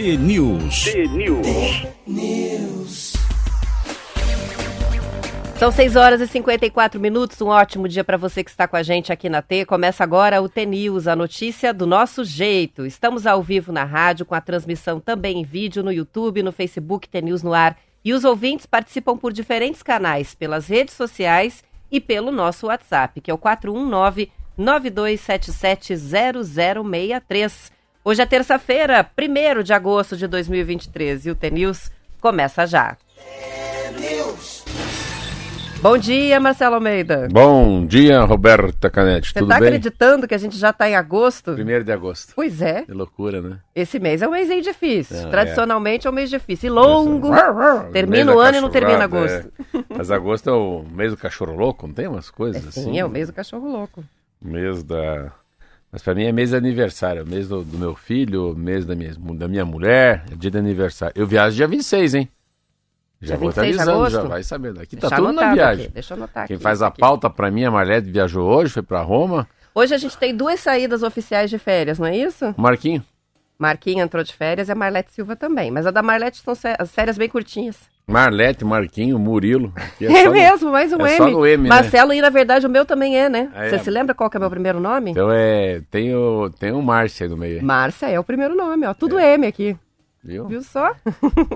T-News. T-News. São 6 horas e 54 minutos. Um ótimo dia para você que está com a gente aqui na T. Começa agora o T-News, a notícia do nosso jeito. Estamos ao vivo na rádio, com a transmissão também em vídeo no YouTube, no Facebook T-News no ar. E os ouvintes participam por diferentes canais, pelas redes sociais e pelo nosso WhatsApp, que é o 419 92770063. Hoje é terça-feira, 1 de agosto de 2023 e o T-News começa já. Bom dia, Marcelo Almeida. Bom dia, Roberta Canete. Você Tudo tá bem? acreditando que a gente já tá em agosto? Primeiro de agosto. Pois é. Que loucura, né? Esse mês é um mês aí difícil. Não, Tradicionalmente é. um mês difícil. E longo. Mês Termina o ano e não termina agosto. é. Mas agosto é o mês do cachorro louco, não tem umas coisas É, assim? sim, é o mês do cachorro louco. Mês da... Mas pra mim é mês de aniversário, é mês do, do meu filho, mês da minha, da minha mulher, é dia de aniversário. Eu viajo dia 26, hein? Já vou 26 de atualizando, agosto? já vai sabendo. Aqui Deixa tá tudo na viagem. aqui, deixa eu anotar Quem aqui, faz a aqui. pauta pra mim, a Marlete viajou hoje, foi pra Roma. Hoje a gente tem duas saídas oficiais de férias, não é isso? Marquinho, Marquinhos entrou de férias e a Marlete Silva também. Mas a da Marlete são as férias bem curtinhas. Marlete, Marquinho, Murilo. É, no- mesmo, mais um é M. só no M, né? Marcelo, e na verdade o meu também é, né? Ah, é. Você se lembra qual que é meu primeiro nome? Então é. Tem o, tem o Márcia aí no meio. Márcia é o primeiro nome, ó. Tudo M aqui. Viu? Viu só?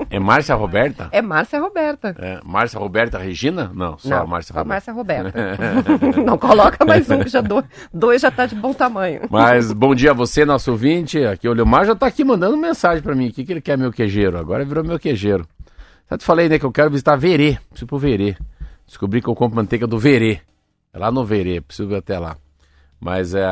É Márcia Roberta? É Márcia Roberta. É, Márcia Roberta Regina? Não, só Não, Márcia só Roberta. Márcia Roberta. Não coloca mais um, que já do... dois já tá de bom tamanho. Mas bom dia a você, nosso ouvinte. Aqui o Leomar já tá aqui mandando mensagem pra mim. O que, que ele quer, meu quejeiro? Agora virou meu quejeiro. Já te falei, né, que eu quero visitar Verê. Preciso ir pro Verê. Descobri que eu compro manteiga do Verê. É lá no Verê, preciso ir até lá. Mas, é,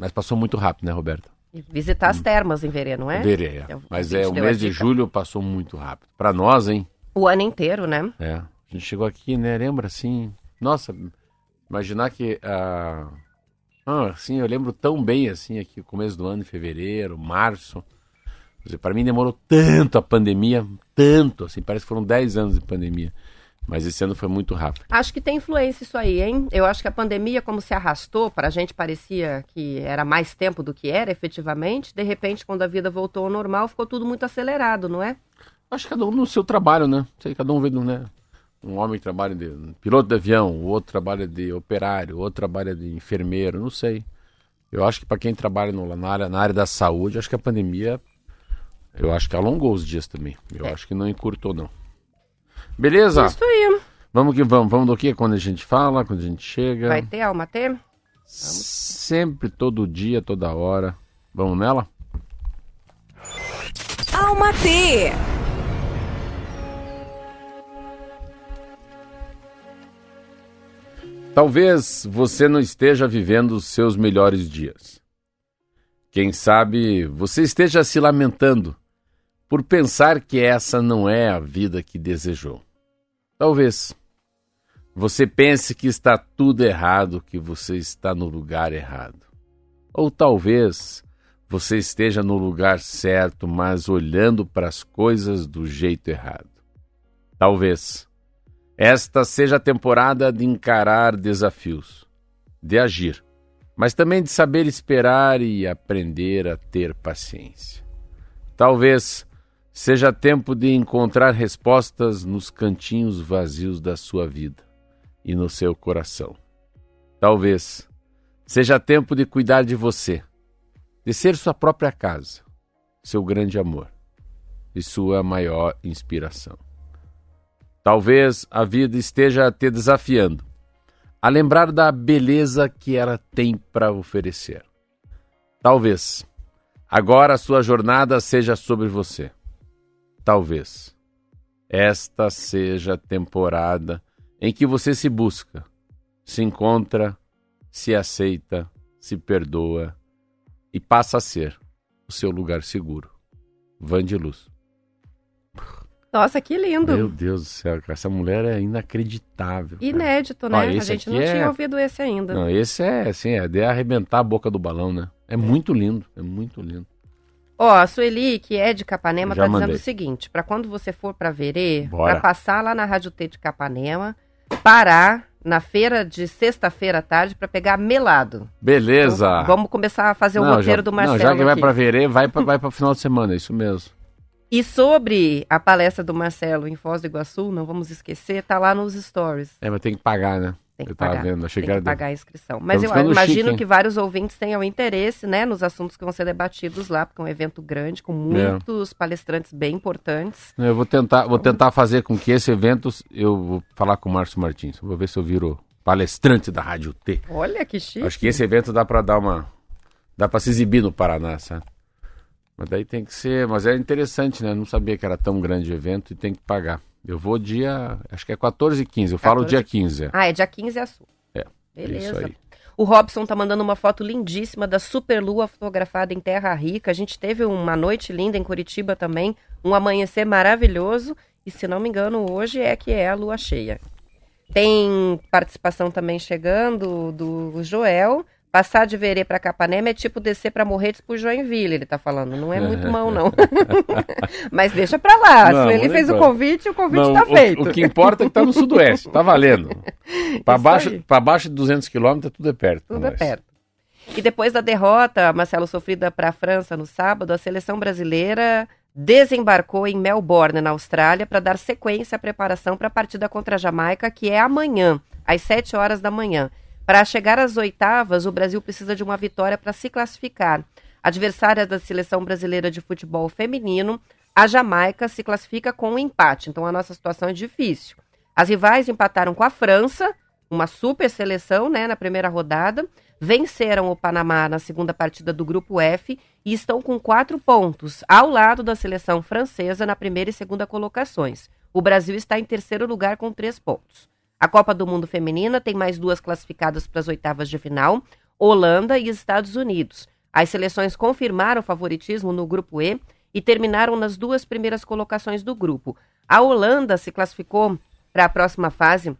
mas passou muito rápido, né, Roberta? E visitar as termas em Verê, não é? Verê, é. É o- Mas é, o mês de julho passou muito rápido. Pra nós, hein? O ano inteiro, né? É, a gente chegou aqui, né? Lembra assim? Nossa, imaginar que. ah, ah, assim, eu lembro tão bem assim aqui, começo do ano, em fevereiro, março. Para mim demorou tanto a pandemia, tanto, assim, parece que foram 10 anos de pandemia. Mas esse ano foi muito rápido. Acho que tem influência isso aí, hein? Eu acho que a pandemia, como se arrastou, para a gente parecia que era mais tempo do que era, efetivamente. De repente, quando a vida voltou ao normal, ficou tudo muito acelerado, não é? Acho que cada um no seu trabalho, né? Sei, cada um vê, né? Um homem trabalha de piloto de avião, o outro trabalha de operário, o outro trabalha de enfermeiro, não sei. Eu acho que para quem trabalha no- na, área, na área da saúde, acho que a pandemia, eu acho que alongou os dias também. Eu acho que não encurtou, não. Beleza? Isso aí. Vamos que vamos. Vamos do que? Quando a gente fala, quando a gente chega. Vai ter alma ter? Sempre, todo dia, toda hora. Vamos nela? Alma T. Talvez você não esteja vivendo os seus melhores dias. Quem sabe você esteja se lamentando por pensar que essa não é a vida que desejou. Talvez você pense que está tudo errado, que você está no lugar errado. Ou talvez você esteja no lugar certo, mas olhando para as coisas do jeito errado. Talvez esta seja a temporada de encarar desafios, de agir, mas também de saber esperar e aprender a ter paciência. Talvez seja tempo de encontrar respostas nos cantinhos vazios da sua vida e no seu coração. Talvez seja tempo de cuidar de você, de ser sua própria casa, seu grande amor e sua maior inspiração. Talvez a vida esteja te desafiando a lembrar da beleza que ela tem para oferecer. Talvez agora a sua jornada seja sobre você. Talvez esta seja a temporada em que você se busca, se encontra, se aceita, se perdoa e passa a ser o seu lugar seguro. Van de luz. Nossa, que lindo. Meu Deus do céu, cara, essa mulher é inacreditável. cara. Inédito, né? Ó, a gente não é- tinha ouvido esse ainda. Não, esse é assim, é de arrebentar a boca do balão, né? É muito lindo, é muito lindo. Ó, a Sueli, que é de Capanema, Já tá dizendo mandei. o seguinte: para quando você for para Verê, para passar lá na Rádio T de Capanema, parar na feira de sexta-feira à tarde para pegar melado. Beleza. Então, vamos começar a fazer o Não, roteiro já, do Marcelo. Não, já que vai pra verê, vai pra, vai pra final de semana, é isso mesmo. E sobre a palestra do Marcelo em Foz do Iguaçu, não vamos esquecer, tá lá nos stories. É, mas tem que pagar, né? Tem que eu pagar. vendo, achei tem que era que pagar a inscrição. Mas eu ficando imagino chique, que vários ouvintes tenham interesse, né, nos assuntos que vão ser debatidos lá, porque é um evento grande, com muitos palestrantes bem importantes. Eu vou tentar, vou tentar fazer com que esse evento, eu vou falar com o Márcio Martins, vou ver se eu viro palestrante da Rádio T. Olha que chique. Acho que esse evento dá pra dar uma, dá para se exibir no Paraná, sabe? Mas daí tem que ser, mas é interessante, né? Não sabia que era tão grande o evento e tem que pagar. Eu vou dia, acho que é 14 e 15, eu falo 14. dia 15. é. Ah, é dia 15 é a sua. É, Beleza. Isso aí. O Robson tá mandando uma foto lindíssima da superlua fotografada em Terra Rica. A gente teve uma noite linda em Curitiba também, um amanhecer maravilhoso. E se não me engano, hoje é que é a lua cheia. Tem participação também chegando do Joel. Passar de Verê para Capanema é tipo descer para Morretes pro Joinville, ele tá falando. Não é muito mão, não. Mas deixa pra lá. Não, Se ele fez o convite, o convite Não, tá o- feito. O, que importa é que tá no sudoeste, tá valendo. Isso baixo, pra baixo de 200 quilômetros, tudo é perto. Tudo é perto. E depois da derrota, Marcelo, sofrida para a França no sábado, a seleção brasileira desembarcou em Melbourne, na Austrália, para dar sequência à preparação para a partida contra a Jamaica, que é amanhã, às 7 horas da manhã. Para chegar às oitavas, o Brasil precisa de uma vitória para se classificar. Adversária da seleção brasileira de futebol feminino, a Jamaica se classifica com um empate, então a nossa situação é difícil. As rivais empataram com a França, uma super seleção, né, na primeira rodada. Venceram o Panamá na segunda partida do Grupo F e estão com quatro pontos, ao lado da seleção francesa na primeira e segunda colocações. O Brasil está em terceiro lugar com três pontos. A Copa do Mundo Feminina tem mais duas classificadas para as oitavas de final, Holanda e Estados Unidos. As seleções confirmaram o favoritismo no Grupo E e terminaram nas duas primeiras colocações do grupo. A Holanda se classificou para a próxima fase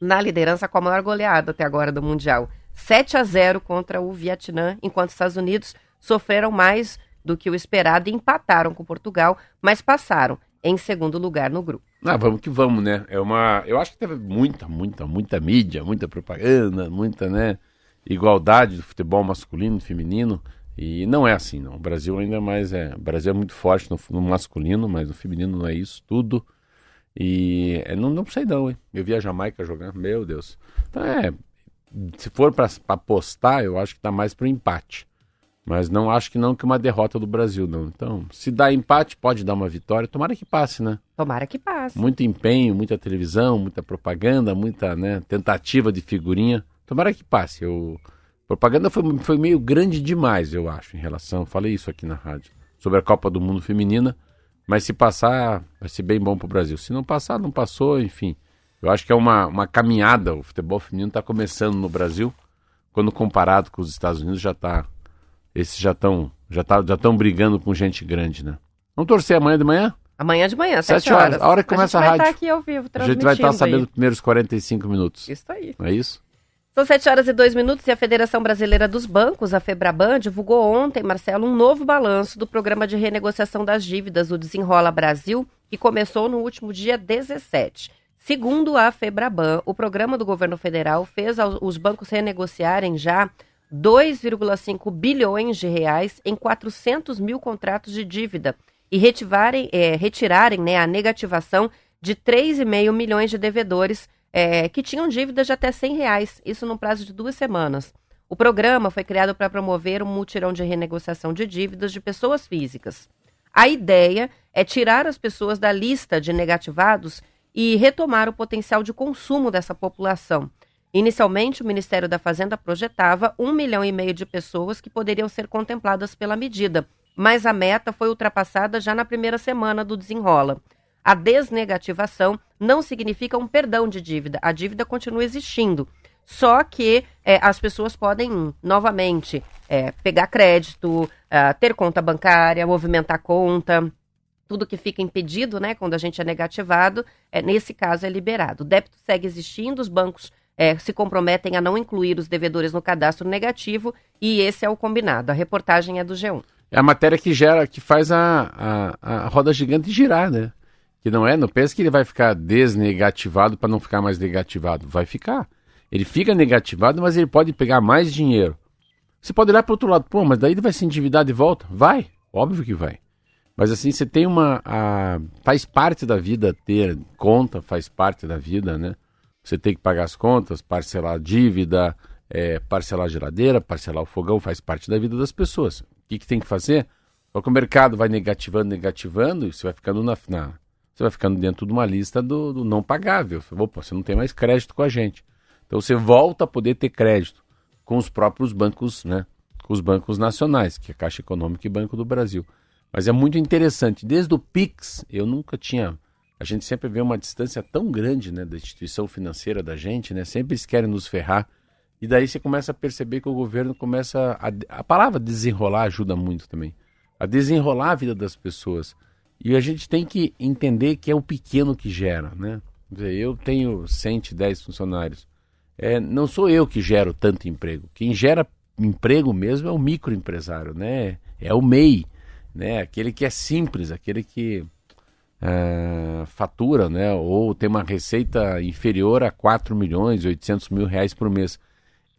na liderança com a maior goleada até agora do Mundial. 7 a 0 contra o Vietnã, enquanto os Estados Unidos sofreram mais do que o esperado e empataram com Portugal, mas passaram em segundo lugar no grupo. Ah, vamos que vamos, né? É uma, eu acho que teve muita, muita, muita mídia, muita propaganda, muita, né, igualdade do futebol masculino e feminino. E não é assim, não. O Brasil ainda mais é, o Brasil é muito forte no, no masculino, mas no feminino não é isso tudo. E é, não, não sei não, hein? Eu vi a Jamaica jogar, meu Deus. Então é, se for para apostar, eu acho que tá mais pro empate. Mas não acho que não que uma derrota do Brasil, não. Então, se dá empate, pode dar uma vitória. Tomara que passe, né? Tomara que passe. Muito empenho, muita televisão, muita propaganda, muita né, tentativa de figurinha. Tomara que passe. Eu... Propaganda foi, foi meio grande demais, eu acho, em relação. Falei isso aqui na rádio, sobre a Copa do Mundo Feminina. Mas se passar, vai ser bem bom para o Brasil. Se não passar, não passou, enfim. Eu acho que é uma, uma caminhada. O futebol feminino está começando no Brasil, quando comparado com os Estados Unidos, já está. Esses já estão já tá, já tão brigando com gente grande, né? Vamos torcer amanhã de manhã? Amanhã de manhã, Sete 7 horas. horas, a hora que começa a gente vai rádio. estar aqui ao vivo, A gente vai estar transmitindo sabendo os primeiros 45 minutos. Isso aí. Não é isso? São 7 horas e 2 minutos e a Federação Brasileira dos Bancos, a Febraban, divulgou ontem, Marcelo, um novo balanço do programa de renegociação das dívidas, o Desenrola Brasil, que começou no último dia 17. Segundo a Febraban, o programa do governo federal fez os bancos renegociarem já 2,5 bilhões de reais em 400 mil contratos de dívida e retivarem, eh, retirarem né, a negativação de 3,5 milhões de devedores eh, que tinham dívidas de até 100 reais, isso num prazo de duas semanas. O programa foi criado para promover um mutirão de renegociação de dívidas de pessoas físicas. A ideia é tirar as pessoas da lista de negativados e retomar o potencial de consumo dessa população. Inicialmente, o Ministério da Fazenda projetava um milhão e meio de pessoas que poderiam ser contempladas pela medida, mas a meta foi ultrapassada já na primeira semana do desenrola. A desnegativação não significa um perdão de dívida, a dívida continua existindo. Só que eh, as pessoas podem, novamente, eh, pegar crédito, ah, ter conta bancária, movimentar conta, tudo que fica impedido, né, quando a gente é negativado, é, nesse caso é liberado. O débito segue existindo, os bancos é, se comprometem a não incluir os devedores no cadastro negativo e esse é o combinado. A reportagem é do G1. É a matéria que gera, que faz a, a, a roda gigante girar, né? Que não é, não pensa que ele vai ficar desnegativado para não ficar mais negativado. Vai ficar. Ele fica negativado, mas ele pode pegar mais dinheiro. Você pode olhar para outro lado, pô, mas daí ele vai se endividar de volta? Vai, óbvio que vai. Mas assim, você tem uma. A, faz parte da vida ter conta, faz parte da vida, né? Você tem que pagar as contas, parcelar a dívida, é, parcelar a geladeira, parcelar o fogão, faz parte da vida das pessoas. O que, que tem que fazer? Só que o mercado vai negativando, negativando, e você vai ficando na, na você vai ficando dentro de uma lista do, do não pagável. Opa, você não tem mais crédito com a gente. Então você volta a poder ter crédito com os próprios bancos, né? Com os bancos nacionais, que é Caixa Econômica e Banco do Brasil. Mas é muito interessante. Desde o Pix, eu nunca tinha. A gente sempre vê uma distância tão grande né, da instituição financeira da gente, né? Sempre eles querem nos ferrar. E daí você começa a perceber que o governo começa. A, a palavra desenrolar ajuda muito também. A desenrolar a vida das pessoas. E a gente tem que entender que é o pequeno que gera, né? Eu tenho 110 funcionários. É, não sou eu que gero tanto emprego. Quem gera emprego mesmo é o microempresário, né? É o MEI né? Aquele que é simples, aquele que uh, fatura, né? Ou tem uma receita inferior a 4 milhões, 800 mil reais por mês.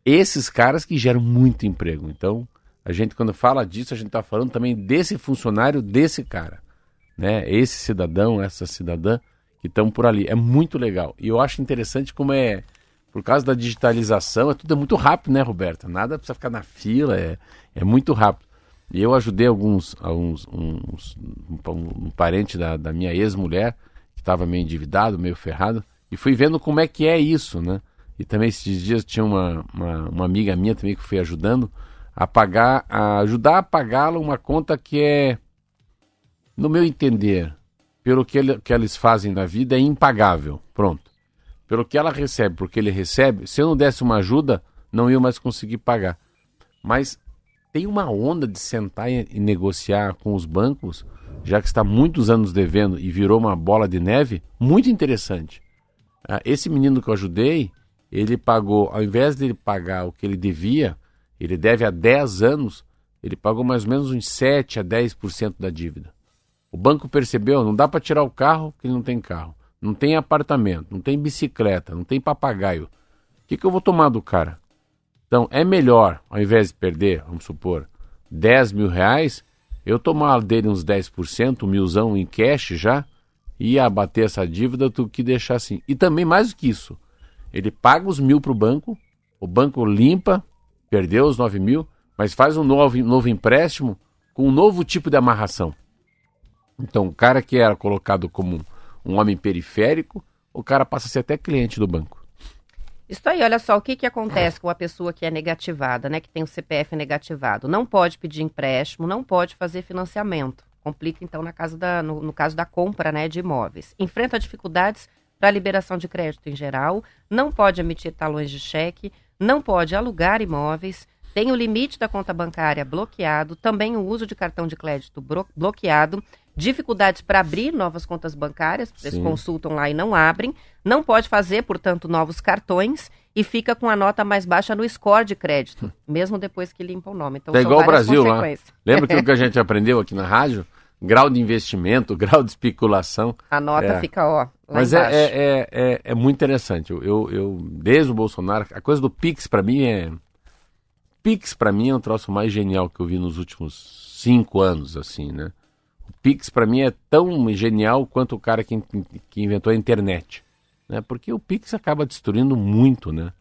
Esses caras que geram muito emprego. Então, a gente quando fala disso, a gente está falando também desse funcionário, desse cara, né? Esse cidadão, essa cidadã que estão por ali. É muito legal. E eu acho interessante como é por causa da digitalização, é tudo é muito rápido, né, Roberta? Nada precisa ficar na fila, é, é muito rápido. E eu ajudei alguns, alguns uns, um, um, parente da, da minha ex-mulher, que estava meio endividado, meio ferrado, e fui vendo como é que é isso, né? E também esses dias tinha uma, uma, uma amiga minha também que foi ajudando a pagar, a ajudar a pagá-la uma conta que é, no meu entender, pelo que, ele, que eles fazem na vida, é impagável. Pronto. Pelo que ela recebe, porque ele recebe, se eu não desse uma ajuda, não ia mais conseguir pagar. Mas tem uma onda de sentar e, negociar com os bancos, já que está muitos anos devendo e virou uma bola de neve, muito interessante. Ah, esse menino que eu ajudei, ele pagou, ao invés de ele pagar o que ele devia, ele deve há 10 anos, ele pagou mais ou menos uns 7 a 10% da dívida. O banco percebeu, não dá para tirar o carro, porque ele não tem carro. Não tem apartamento, não tem bicicleta, não tem papagaio. O que, que eu vou tomar do cara? Então, é melhor, ao invés de perder, vamos supor, 10 mil reais, eu tomar dele uns 10%, um milzão em cash já, e abater essa dívida do que deixar assim. E também, mais do que isso, ele paga os mil para o banco, o banco limpa, perdeu os 9 mil, mas faz um novo, novo empréstimo com um novo tipo de amarração. Então, o cara que era colocado como um homem periférico, o cara passa a ser até cliente do banco. Isso aí, olha só, o que, que acontece com a pessoa que é negativada, né, que tem o CPF negativado? Não pode pedir empréstimo, não pode fazer financiamento. Complica, então, na casa da, no, no caso da compra né, de imóveis. Enfrenta dificuldades para a liberação de crédito em geral, não pode emitir talões de cheque, não pode alugar imóveis, tem o limite da conta bancária bloqueado, também o uso de cartão de crédito bloqueado, dificuldades para abrir novas contas bancárias, eles consultam lá e não abrem, não pode fazer, portanto, novos cartões e fica com a nota mais baixa no score de crédito, hum. mesmo depois que limpa o nome. Então, é igual o Brasil lá. Lembra que o que a gente aprendeu aqui na rádio? Grau de investimento, grau de especulação. A nota é. fica, ó. Mas é, é, é, é, muito interessante. Eu, eu, desde o Bolsonaro, a coisa do Pix para mim é. Pix para mim é um troço mais genial que eu vi nos últimos cinco anos, assim, né? Pix para mim é tão genial quanto o cara que, que inventou a internet, né? Porque o Pix acaba destruindo muito, né?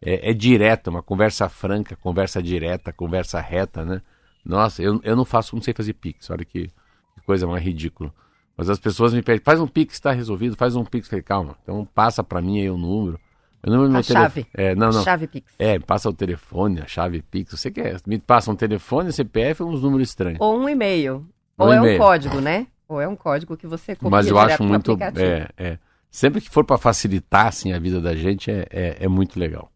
É, é direto, uma conversa franca, conversa direta, conversa reta, né? Nossa, eu, eu não faço, não sei fazer Pix, olha que, que coisa mais ridícula. Mas as pessoas me pedem, faz um Pix, está resolvido, faz um Pix. Falei, calma, então passa para mim aí o número. O número a chave. É, não, não. A chave Pix. É, passa o telefone, a chave Pix. Você quer? Me passa um telefone, CPF ou uns números estranhos. Ou um e-mail. Ou é um código, né? Ou é um código que você copia Mas eu acho muito. É, é. Sempre que for para facilitar assim, a vida da gente, é, é, é, muito legal.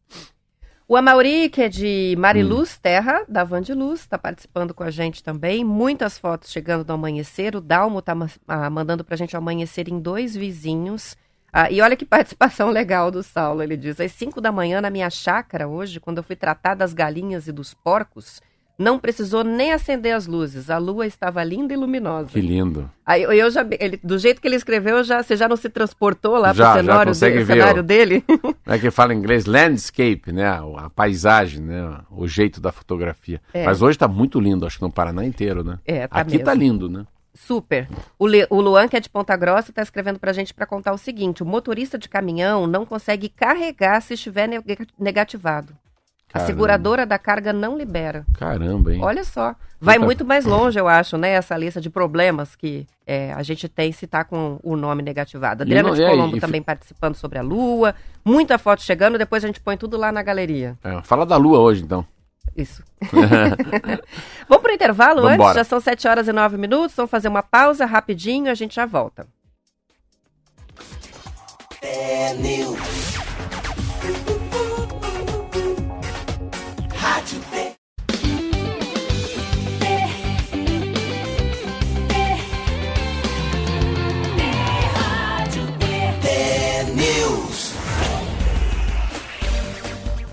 O Amauri, que é de Mariluz hum. Terra, da Van de Luz, está participando com a gente também. Muitas fotos chegando do amanhecer. O Dalmo está ah, mandando para a gente o amanhecer em dois vizinhos. Ah, e olha que participação legal do Saulo. Ele diz: às 5 da manhã, na minha chácara, hoje, quando eu fui tratar das galinhas e dos porcos, não precisou nem acender as luzes. A lua estava linda e luminosa. Que lindo. Aí eu já, ele, do jeito que ele escreveu, já, você já não se transportou lá para o cenário, dele, cenário dele? É que fala em inglês landscape, né? A, a paisagem, né? O jeito da fotografia. É. Mas hoje está muito lindo, acho que no Paraná inteiro, né? É, tá Aqui está lindo, né? Super. O, Le, o Luan, que é de Ponta Grossa, está escrevendo para a gente para contar o seguinte: o motorista de caminhão não consegue carregar se estiver negativado. Caramba. A seguradora da carga não libera. Caramba, hein? Olha só. Vai Puta... muito mais longe, eu acho, né? Essa lista de problemas que é, a gente tem se tá com o nome negativado. Adriana de Colombo e, também participando sobre a Lua. Muita foto chegando, depois a gente põe tudo lá na galeria. É, fala da Lua hoje, então. Isso. Vamos para o intervalo Vambora. antes? Já são 7 horas e 9 minutos. Vamos fazer uma pausa rapidinho e a gente já volta. É hide you.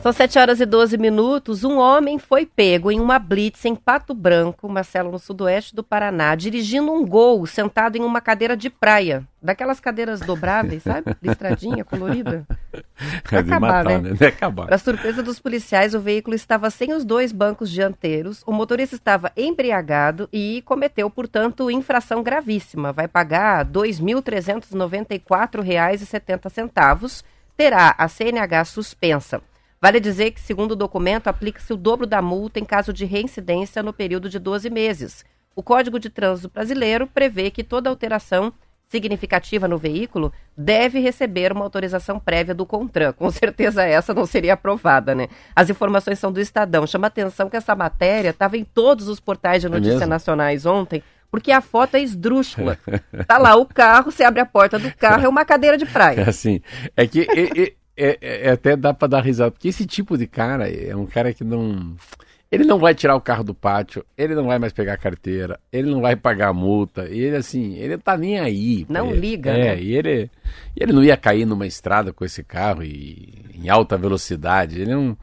São 7 horas e 12 minutos. Um homem foi pego em uma blitz em Pato Branco, Marcelo, no sudoeste do Paraná, dirigindo um gol sentado em uma cadeira de praia. Daquelas cadeiras dobráveis, sabe? Listradinha, colorida. É de acabar, matar, né? né? acabar. Para surpresa dos policiais, o veículo estava sem os dois bancos dianteiros, o motorista estava embriagado e cometeu, portanto, infração gravíssima. Vai pagar R$ 2.394,70. Terá a CNH suspensa. Vale dizer que, segundo o documento, aplica-se o dobro da multa em caso de reincidência no período de 12 meses. O Código de Trânsito Brasileiro prevê que toda alteração significativa no veículo deve receber uma autorização prévia do CONTRAN. Com certeza essa não seria aprovada, né? As informações são do Estadão. Chama atenção que essa matéria estava em todos os portais de é notícias é nacionais ontem, porque a foto é esdrúxula. tá lá o carro, você abre a porta do carro, é uma cadeira de praia. É assim, é que e, é, é, é, até dá para dar risada, porque esse tipo de cara é um cara que não. Ele não vai tirar o carro do pátio, ele não vai mais pegar a carteira, ele não vai pagar a multa, ele assim, ele tá nem aí. Não ele, liga, é, né? E ele, ele não ia cair numa estrada com esse carro e, em alta velocidade. Ele não.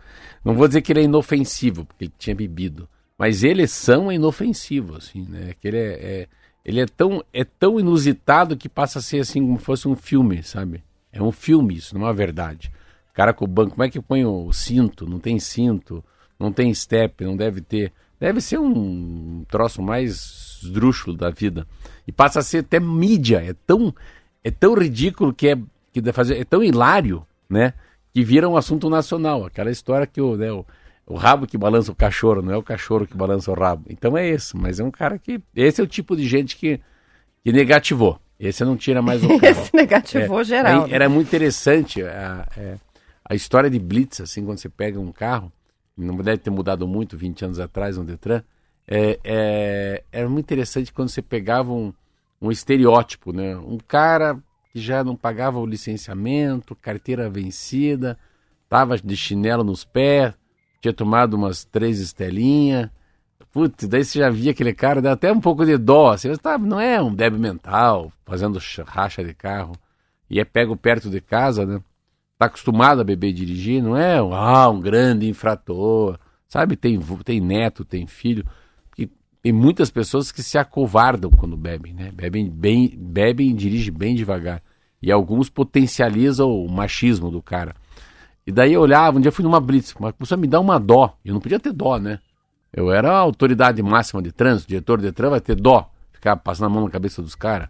Não vou dizer que ele é inofensivo, porque ele tinha bebido. Mas eles são inofensivos, assim, né? Que ele é, é, ele é tão, é tão inusitado que passa a ser assim como fosse um filme, sabe? É um filme isso, não é uma verdade. Cara com o banco, como é que põe o cinto? Não tem cinto, não tem step, não deve ter. Deve ser um troço mais esdrúxulo da vida. E passa a ser até mídia. É tão, é tão ridículo que é, que deve fazer, é tão hilário, né? Que vira um assunto nacional. Aquela história que o, né, o, o rabo que balança o cachorro, não é o cachorro que balança o rabo. Então é esse, mas é um cara que. Esse é o tipo de gente que, que negativou. Esse não tira mais o carro. Esse negativou é, geral. Era muito interessante a, é, a história de Blitz, assim, quando você pega um carro, não deve ter mudado muito 20 anos atrás no Detran, é, é, era muito interessante quando você pegava um, um estereótipo, né? Um cara que já não pagava o licenciamento, carteira vencida, tava de chinelo nos pés, tinha tomado umas três estelinhas, Putz, daí você já via aquele cara, dá até um pouco de dó. Assim, tá, não é um débil mental, fazendo racha de carro. E é pego perto de casa, né? Tá acostumado a beber e dirigir, não é ah, um grande infrator. Sabe, tem, tem neto, tem filho. E tem muitas pessoas que se acovardam quando bebem, né? Bebem bem, bebem e dirigem bem devagar. E alguns potencializam o machismo do cara. E daí eu olhava, um dia fui numa blitz, mas começou a me dar uma dó. Eu não podia ter dó, né? Eu era a autoridade máxima de trânsito, diretor de trânsito, vai ter dó, ficar passando a mão na cabeça dos caras.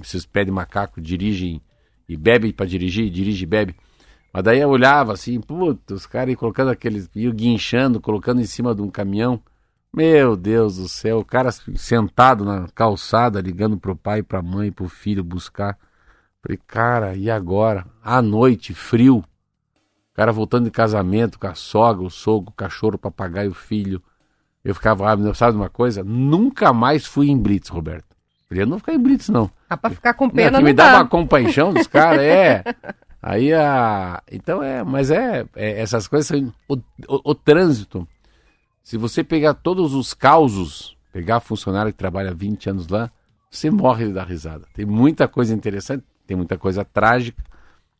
Esses pés de macaco dirigem e bebem para dirigir, dirige e bebe. Mas daí eu olhava assim, puta, os caras colocando aqueles, iam guinchando, colocando em cima de um caminhão. Meu Deus do céu, o cara sentado na calçada, ligando pro pai, pra mãe, pro filho buscar. Falei, cara, e agora? À noite, frio. O cara voltando de casamento com a sogra, o sogro, o cachorro, o papagaio, o filho. Eu ficava, ah, sabe uma coisa? Nunca mais fui em Blitz, Roberto. Queria não ficar em Blitz, não. Ah, pra ficar com pena, não, que me dá uma compaixão dos caras, é. Aí a. Então é, mas é, é essas coisas são. O, o, o, trânsito. Se você pegar todos os causos, pegar funcionário que trabalha 20 anos lá, você morre de dar risada. Tem muita coisa interessante, tem muita coisa trágica,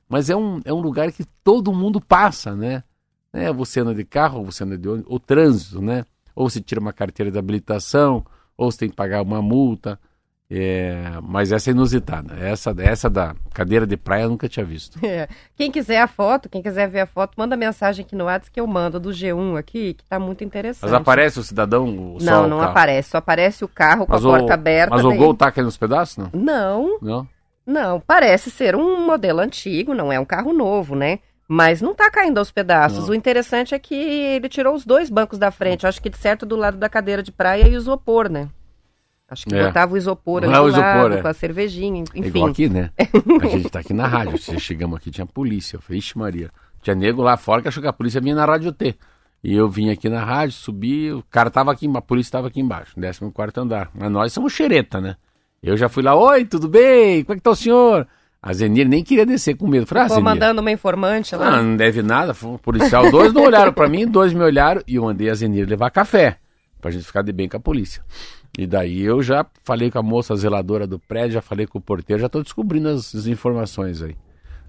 mas é um, é um lugar que todo mundo passa, né? É, você anda de carro, ou você anda de ônibus, o trânsito, né? Ou você tira uma carteira de habilitação, ou você tem que pagar uma multa. É, mas essa é inusitada. Essa, essa da cadeira de praia eu nunca tinha visto. É. Quem quiser a foto, quem quiser ver a foto, manda mensagem aqui no WhatsApp que eu mando do G1 aqui, que tá muito interessante. Mas aparece o cidadão? O não, não carro. aparece. Só aparece o carro com Mas a o- porta aberta. Mas o daí- gol tá caindo nos pedaços, não? Não, Não? Não. Parece ser um modelo antigo, não é um carro novo, né? Mas não tá caindo aos pedaços. Não. O interessante é que ele tirou os dois bancos da frente. Acho que de certo do lado da cadeira de praia e o isopor, né? Acho que É. botava o isopor ali Não é o do lado, isopor, é. com a cervejinha, É igual enfim. aqui, né? A gente tá aqui na rádio. Chegamos aqui, tinha polícia. Eu falei, Ixi, Maria. Tinha nego lá fora que achou que a polícia vinha na rádio T. E eu vim aqui na rádio, subi, o cara tava aqui, a polícia tava aqui embaixo, no 14 andar. Mas nós somos xereta, né? Eu já fui lá, oi, tudo bem? Como é que tá o senhor? A Zenir nem queria descer com medo. Falei, ah, Zenir, mandando uma informante lá. ah, não deve nada. Foi um policial. Dois não olharam pra mim, dois me olharam e eu mandei a Zenir levar café. Pra gente ficar de bem com a polícia. E daí eu já falei com a moça zeladora do prédio, já falei com o porteiro, já tô descobrindo as, as informações aí.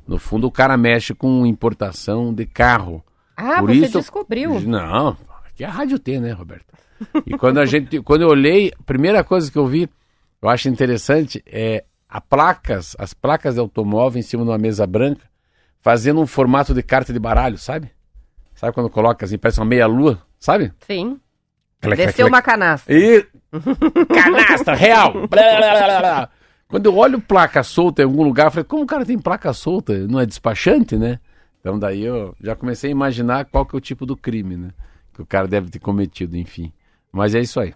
No fundo, o cara mexe com importação de carro. ah, por você isso- descobriu. Não, aqui é a Rádio T, né, Roberto? E quando a gente, quando eu olhei, a primeira coisa que eu vi, eu acho interessante, é a placas, as placas de automóvel em cima de uma mesa branca, fazendo um formato de carta de baralho, sabe? Sabe quando coloca assim, parece uma meia-lua, sabe? Sim. Aquela- Desceu aquela- uma canastra. E... Canastra, real! Blá, blá, blá. Quando eu olho placa solta em algum lugar, eu falei, como o cara tem placa solta? Não é despachante, né? Então daí eu já comecei a imaginar qual que é o tipo do crime, né? Que o cara deve ter cometido, enfim. Mas é isso aí.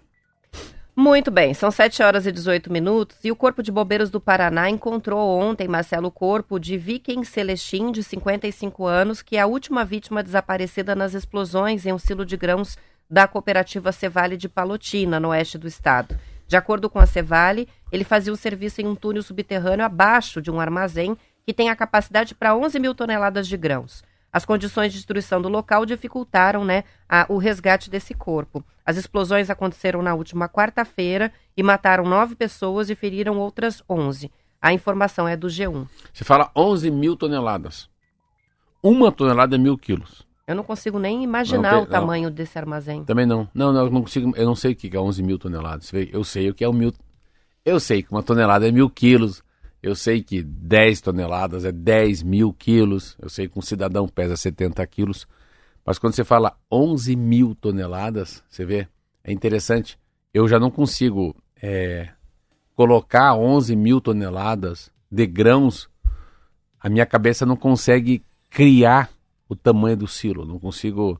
Muito bem, são 7 horas e 18 minutos e o Corpo de Bombeiros do Paraná encontrou ontem, Marcelo, o corpo de Viking Celestin, de 55 anos, que é a última vítima desaparecida nas explosões em um silo de grãos da cooperativa Cevale de Palotina, no oeste do estado. De acordo com a Cevale, ele fazia um serviço em um túnel subterrâneo abaixo de um armazém que tem a capacidade para 11 mil toneladas de grãos. As condições de destruição do local dificultaram né, a- o resgate desse corpo. As explosões aconteceram na última quarta-feira e mataram nove pessoas e feriram outras 11. A informação é do G1. Você fala 11 mil toneladas. Uma tonelada é mil quilos. Eu não consigo nem imaginar Não, o tem- não. tamanho desse armazém. Também não. Não, não, eu não consigo. Eu não sei o que é 11 mil toneladas. Eu sei o que é um mil. Eu sei que uma tonelada é mil quilos. Eu sei que 10 toneladas é 10 mil quilos. Eu sei que um cidadão pesa 70 quilos. Mas quando você fala 11 mil toneladas, você vê, é interessante. Eu já não consigo é, colocar 11 mil toneladas de grãos. A minha cabeça não consegue criar o tamanho do silo. Não consigo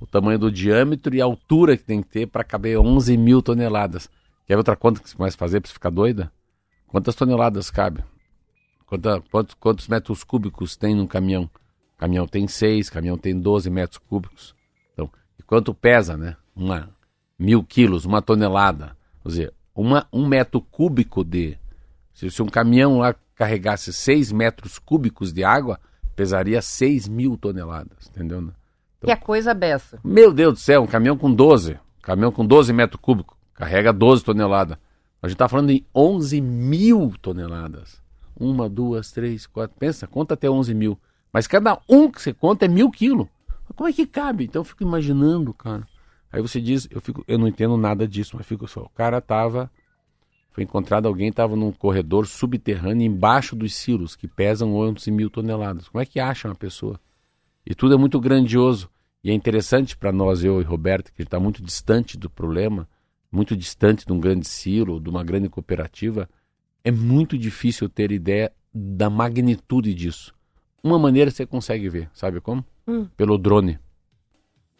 o tamanho do diâmetro e a altura que tem que ter para caber 11 mil toneladas. Quer outra conta que você começa a fazer para ficar doida? Quantas toneladas cabe? Quanta, quantos, quantos metros cúbicos tem num caminhão? Caminhão tem 6, caminhão tem 12 metros cúbicos. Então, e quanto pesa, né? Uma, mil quilos, uma tonelada. Quer dizer, uma, um metro cúbico de. Se, se um caminhão lá carregasse 6 metros cúbicos de água, pesaria 6 mil toneladas, entendeu? né? Que é coisa beça. Meu Deus do céu, um caminhão com 12. Caminhão com 12 metros cúbicos. Carrega 12 toneladas. A gente está falando em 11 mil toneladas. Uma, duas, três, quatro. Pensa, conta até 11 mil. Mas cada um que você conta é mil quilos. Como é que cabe? Então eu fico imaginando, cara. Aí você diz, eu, fico, eu não entendo nada disso, mas fico só. O cara tava. Foi encontrado alguém, estava num corredor subterrâneo embaixo dos silos, que pesam 11 mil toneladas. Como é que acha uma pessoa? E tudo é muito grandioso. E é interessante para nós, eu e Roberto, que está muito distante do problema, muito distante de um grande silo, de uma grande cooperativa. É muito difícil ter ideia da magnitude disso. Uma maneira você consegue ver, sabe como? Hum. Pelo drone.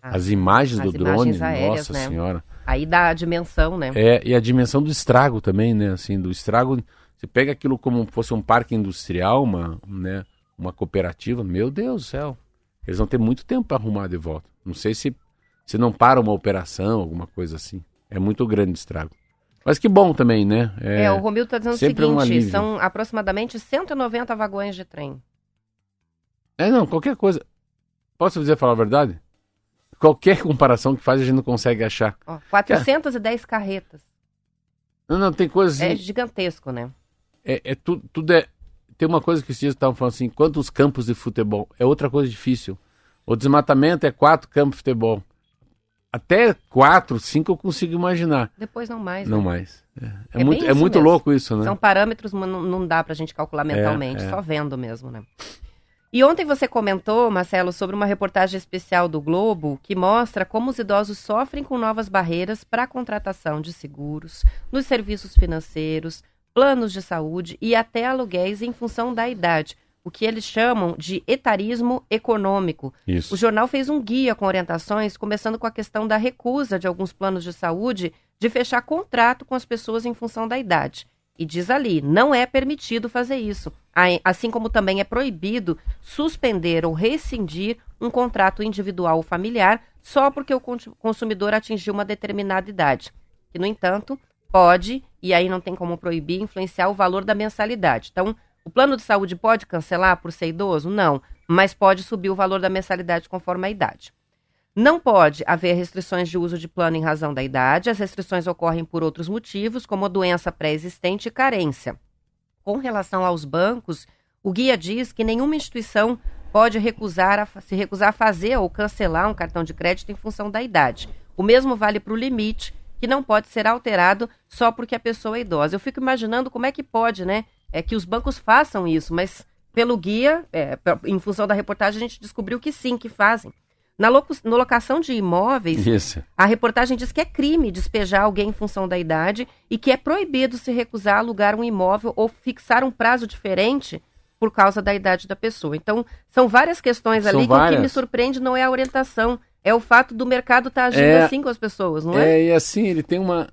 Ah, As imagens as do drone, imagens aéreas, nossa né? senhora. Aí dá a dimensão, né? É, e a dimensão do estrago também, né? Assim, do estrago. Você pega aquilo como fosse um parque industrial, uma, né? uma cooperativa, meu Deus do céu. Eles vão ter muito tempo para arrumar de volta. Não sei se, se não para uma operação, alguma coisa assim. É muito grande o estrago. Mas que bom também, né? É, o Romildo está dizendo o um seguinte: alívio. são aproximadamente 190 vagões de trem. É, não, qualquer coisa. Posso dizer, falar a verdade? Qualquer comparação que faz a gente não consegue achar. Ó, 410 carretas. Não, não, tem coisas É assim. gigantesco, né? É, é tudo, tudo é. Tem uma coisa que esses dias estavam falando assim: quantos campos de futebol? É outra coisa difícil. O desmatamento é quatro campos de futebol. Até quatro, cinco eu consigo imaginar. Depois não mais. Não né? mais. É, é muito, é muito mesmo. louco isso, né? São parâmetros, mas não, não dá pra gente calcular mentalmente, é. só vendo mesmo, né? E ontem você comentou, Marcelo, sobre uma reportagem especial do Globo que mostra como os idosos sofrem com novas barreiras para a contratação de seguros, nos serviços financeiros, planos de saúde e até aluguéis em função da idade, o que eles chamam de etarismo econômico. Isso. O jornal fez um guia com orientações, começando com a questão da recusa de alguns planos de saúde de fechar contrato com as pessoas em função da idade. E diz ali, não é permitido fazer isso, assim como também é proibido suspender ou rescindir um contrato individual ou familiar só porque o con- consumidor atingiu uma determinada idade. Que, no entanto, pode, e aí não tem como proibir, influenciar o valor da mensalidade. Então, o plano de saúde pode cancelar por ser idoso? Não, mas pode subir o valor da mensalidade conforme a idade. Não pode haver restrições de uso de plano em razão da idade. As restrições ocorrem por outros motivos, como doença pré-existente e carência. Com relação aos bancos, o guia diz que nenhuma instituição pode recusar a, se recusar a fazer ou cancelar um cartão de crédito em função da idade. O mesmo vale para o limite, que não pode ser alterado só porque a pessoa é idosa. Eu fico imaginando como é que pode, né? É que os bancos façam isso, mas pelo guia, é, em função da reportagem, a gente descobriu que sim, que fazem. Na locação de imóveis, Isso. a reportagem diz que é crime despejar alguém em função da idade e que é proibido se recusar a alugar um imóvel ou fixar um prazo diferente por causa da idade da pessoa. Então, são várias questões São ali que o que várias. me surpreende não é a orientação, é o fato do mercado estar agindo É. assim com as pessoas, não é? É, e assim, ele tem uma.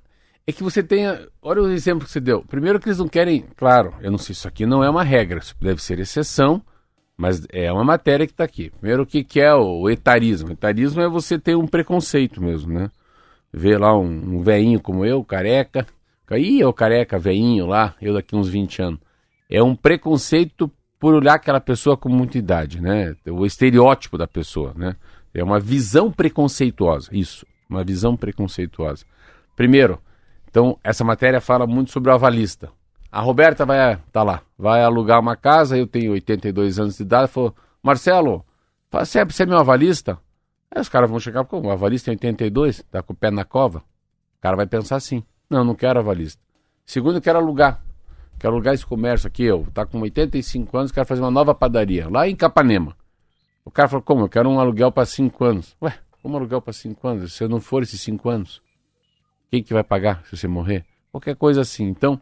É que você tenha. Olha o exemplo que você deu. Primeiro que eles não querem. Claro, eu não sei, isso aqui não é uma regra, isso deve ser exceção, mas é uma matéria que está aqui. Primeiro, o que, que é o etarismo? O etarismo é você ter um preconceito mesmo, né? Ver lá um, um veinho como eu, careca. Ih, eu careca, veinho lá, eu daqui uns 20 anos. É um preconceito por olhar aquela pessoa com muita idade, né? O estereótipo da pessoa, né? É uma visão preconceituosa, isso, uma visão preconceituosa. Primeiro, então essa matéria fala muito sobre o avalista. A Roberta vai, tá lá, vai alugar uma casa, eu tenho 82 anos de idade, falou, Marcelo, é, você é meu avalista? Aí os caras vão chegar, como, o avalista tem 82, tá com o pé na cova? O cara vai pensar assim, não, não quero avalista. Segundo, eu quero alugar. Quero alugar esse comércio aqui, eu, tá com 85 anos, quero fazer uma nova padaria, lá em Capanema. O cara falou, como? Eu quero um aluguel para 5 anos. Ué, como aluguel para 5 anos? Se eu não for esses 5 anos, quem que vai pagar se você morrer? Qualquer coisa assim. Então,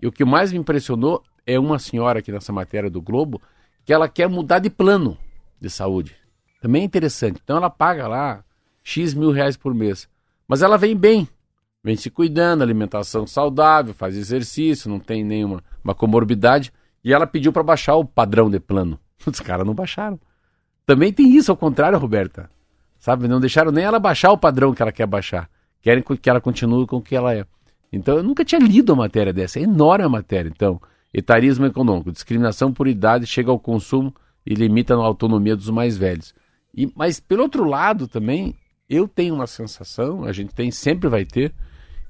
e o que mais me impressionou é uma senhora aqui nessa matéria do Globo, que ela quer mudar de plano de saúde. Também é interessante. Então ela paga lá X mil reais por mês. Mas ela vem bem. Vem se cuidando, alimentação saudável, faz exercício, não tem nenhuma uma comorbidade. E ela pediu para baixar o padrão de plano. Os caras não baixaram. Também tem isso ao contrário, Roberta. Sabe? Não deixaram nem ela baixar o padrão que ela quer baixar. Querem que ela continue com o que ela é. Então eu nunca tinha lido uma matéria dessa. É enorme a matéria. Então, etarismo econômico, discriminação por idade chega ao consumo e limita a autonomia dos mais velhos. E, mas pelo outro lado também, eu tenho uma sensação, a gente tem, sempre vai ter,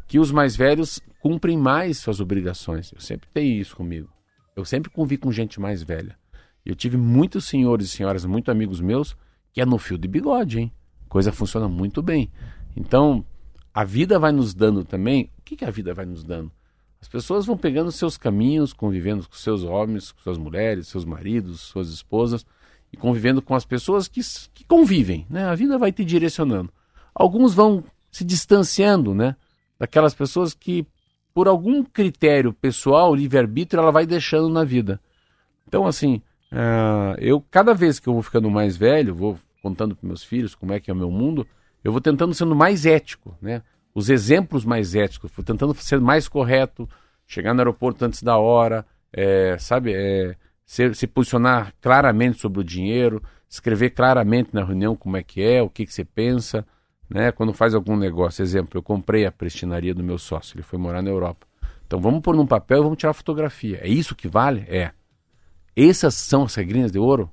que os mais velhos cumprem mais suas obrigações. Eu sempre tenho isso comigo. Eu sempre convivi com gente mais velha. Eu tive muitos senhores e senhoras, muitos amigos meus, que é no fio de bigode, hein? Coisa funciona muito bem. Então, a vida vai nos dando também. O que, que a vida vai nos dando? As pessoas vão pegando seus caminhos, convivendo com seus homens, com suas mulheres, seus maridos, suas esposas, e convivendo com as pessoas que, que convivem. Né? A vida vai te direcionando. Alguns vão se distanciando né? daquelas pessoas que, por algum critério pessoal, livre-arbítrio, ela vai deixando na vida. Então, assim, uh, eu, cada vez que eu vou ficando mais velho, vou contando para meus filhos como é que é o meu mundo, eu vou tentando sendo mais ético, né? Os exemplos mais éticos, vou tentando ser mais correto, chegar no aeroporto antes da hora, é, sabe, é, se, se, posicionar claramente sobre o dinheiro, escrever claramente na reunião como é que é, o que, que você pensa, né? Quando faz algum negócio, exemplo, eu comprei a prestinaria do meu sócio, ele foi morar na Europa. Então vamos pôr num papel e vamos tirar fotografia. É isso que vale? É. Essas são as regrinhas de ouro?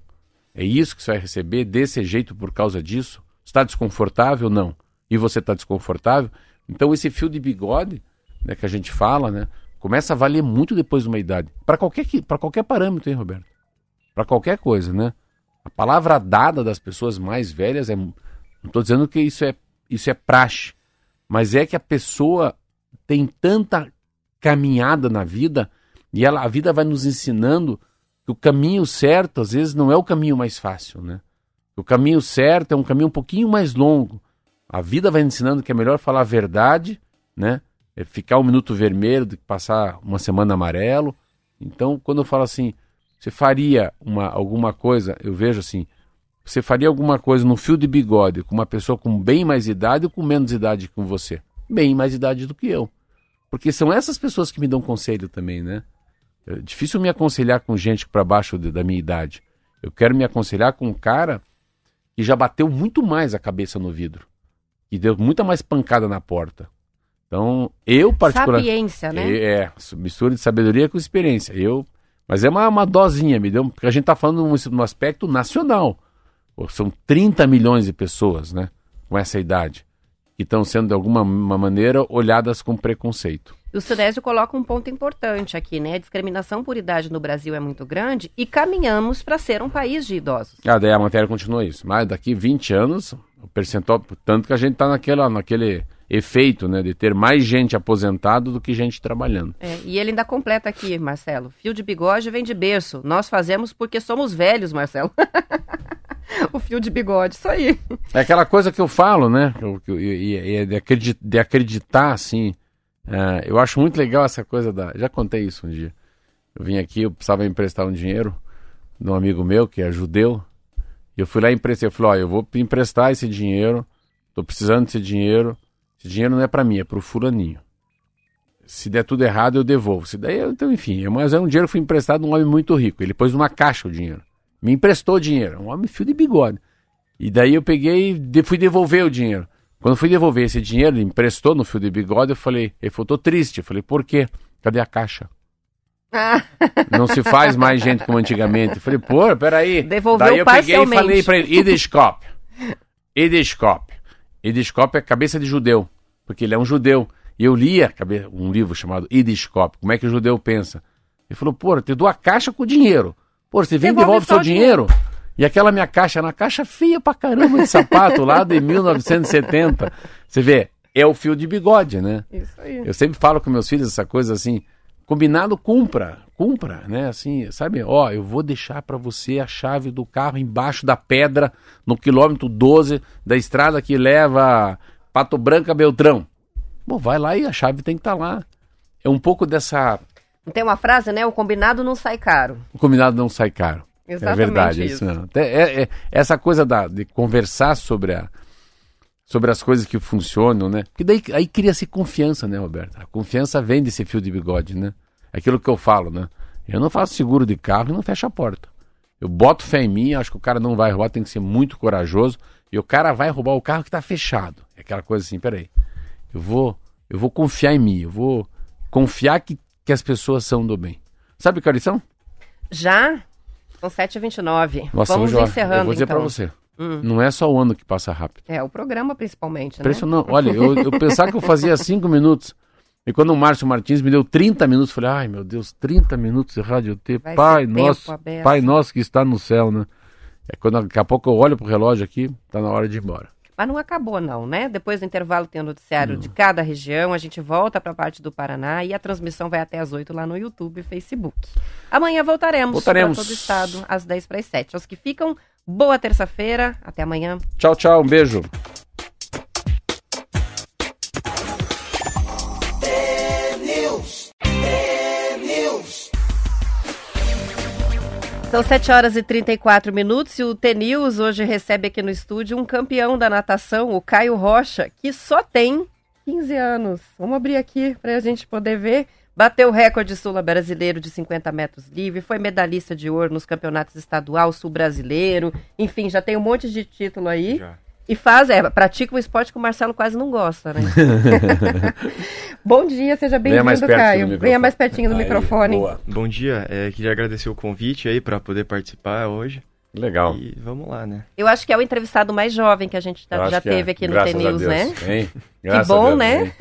É isso que você vai receber desse jeito por causa disso? Está desconfortável? Não. E você está desconfortável? Então esse fio de bigode né, que a gente fala, né, começa a valer muito depois de uma idade. Para qualquer, para qualquer parâmetro, hein, Roberto? Para qualquer coisa, né? A palavra dada das pessoas mais velhas é. Não estou dizendo que isso é isso é praxe. Mas é que a pessoa tem tanta caminhada na vida e ela, a vida vai nos ensinando que o caminho certo, às vezes, não é o caminho mais fácil, né? O caminho certo é um caminho um pouquinho mais longo. A vida vai ensinando que é melhor falar a verdade, né? É ficar um minuto vermelho do que passar uma semana amarelo. Então, quando eu falo assim, você faria uma, alguma coisa, eu vejo assim, você faria alguma coisa no fio de bigode com uma pessoa com bem mais idade ou com menos idade que você? Bem mais idade do que eu. Porque são essas pessoas que me dão conselho também, né? É difícil me aconselhar com gente para baixo de, da minha idade. Eu quero me aconselhar com um cara que já bateu muito mais a cabeça no vidro. Que deu muita mais pancada na porta. Então, eu particularmente. Sapiência, né? É, é, mistura de sabedoria com experiência. Eu, mas é uma, uma dosinha, me deu, porque a gente está falando num, num aspecto nacional. São 30 milhões de pessoas, né? Com essa idade. Que estão sendo, de alguma maneira, olhadas com preconceito. O Sinésio coloca um ponto importante aqui, né? A discriminação por idade no Brasil é muito grande e caminhamos para ser um país de idosos. Ah, daí a matéria continua isso. Mas daqui 20 anos, o percentual, tanto que a gente está naquela, naquele efeito, né, de ter mais gente aposentado do que gente trabalhando. É, e ele ainda completa aqui, Marcelo. Fio de bigode vem de berço. Nós fazemos porque somos velhos, Marcelo. o fio de bigode, isso aí. É aquela coisa que eu falo, né? É de, acreditar, de acreditar, assim. É, eu acho muito legal essa coisa da. Já contei isso um dia. Eu vim aqui, eu precisava emprestar um dinheiro de um amigo meu que é judeu. E eu fui lá e emprestei. Eu falei: eu vou emprestar esse dinheiro. Tô precisando desse dinheiro. Esse dinheiro não é para mim, é para o fulaninho. Se der tudo errado, eu devolvo. Se daí, então, enfim, mas é um dinheiro que foi emprestado de um homem muito rico. Ele pôs numa caixa o dinheiro. Me emprestou dinheiro. Um homem fio de bigode. E daí eu peguei e fui devolver o dinheiro. Quando fui devolver esse dinheiro, ele emprestou no fio de bigode, eu falei, ele falou, tô triste. Eu falei, por quê? Cadê a caixa? Não se faz mais gente como antigamente. Eu falei, pô, peraí. Devolveu Daí eu peguei e falei pra ele, Ideskop. Ideskop. Ideskop é cabeça de judeu, porque ele é um judeu. E eu lia um livro chamado Ideskop, como é que o judeu pensa. Ele falou, pô, te dou a caixa com dinheiro. Pô, você vem e devolve seu dinheiro. dinheiro. E aquela minha caixa, na caixa feia pra caramba de sapato lá de 1970. Você vê, é o fio de bigode, né? Isso aí. Eu sempre falo com meus filhos essa coisa assim, combinado cumpra, cumpra, né? Assim, sabe? Ó, eu vou deixar para você a chave do carro embaixo da pedra no quilômetro 12 da estrada que leva Pato Branca Beltrão. Bom, vai lá e a chave tem que estar tá lá. É um pouco dessa tem uma frase, né? O combinado não sai caro. O combinado não sai caro. Exatamente é verdade, isso. isso é, é, essa coisa da, de conversar sobre, a, sobre as coisas que funcionam, né? Porque daí aí cria-se confiança, né, Roberto? A confiança vem desse fio de bigode, né? É aquilo que eu falo, né? Eu não faço seguro de carro e não fecho a porta. Eu boto fé em mim, acho que o cara não vai roubar, tem que ser muito corajoso. E o cara vai roubar o carro que está fechado. É aquela coisa assim, peraí. Eu vou, eu vou confiar em mim, eu vou confiar que, que as pessoas são do bem. Sabe que horas são? Já? São 7h29. Nossa, Vamos hoje, encerrando, eu vou dizer então. para você. Hum. Não é só o ano que passa rápido. É, o programa principalmente, né? Impressionante. Olha, eu, eu pensava que eu fazia 5 minutos. E quando o Márcio Martins me deu 30 minutos, eu falei, ai meu Deus, 30 minutos de rádio T, Pai nosso, Pai nosso que está no céu, né? É quando daqui a pouco eu olho pro relógio aqui, tá na hora de ir embora. Mas não acabou não, né? Depois do intervalo tem o noticiário de cada região, a gente volta para a parte do Paraná e a transmissão vai até às 8 lá no YouTube e Facebook. Amanhã voltaremos, voltaremos. para todo o estado às 10 para as 7. Aos que ficam, boa terça-feira, até amanhã. Tchau, tchau, um beijo. São 7 horas e 34 minutos e o T-News hoje recebe aqui no estúdio um campeão da natação, o Caio Rocha, que só tem 15 anos. Vamos abrir aqui para a gente poder ver. Bateu o recorde sul brasileiro de 50 metros livre, foi medalhista de ouro nos campeonatos estadual, sul brasileiro, enfim, já tem um monte de título aí. Já. E faz, é, pratica um esporte que o Marcelo quase não gosta, né? Bom dia, seja bem-vindo, Caio. Venha mais pertinho do aí, microfone. Boa. Bom dia, é, queria agradecer o convite aí para poder participar hoje. Legal. E vamos lá, né? Eu acho que é o entrevistado mais jovem que a gente tá, já é. teve é. aqui no T-News, né? Hein? que bom, né?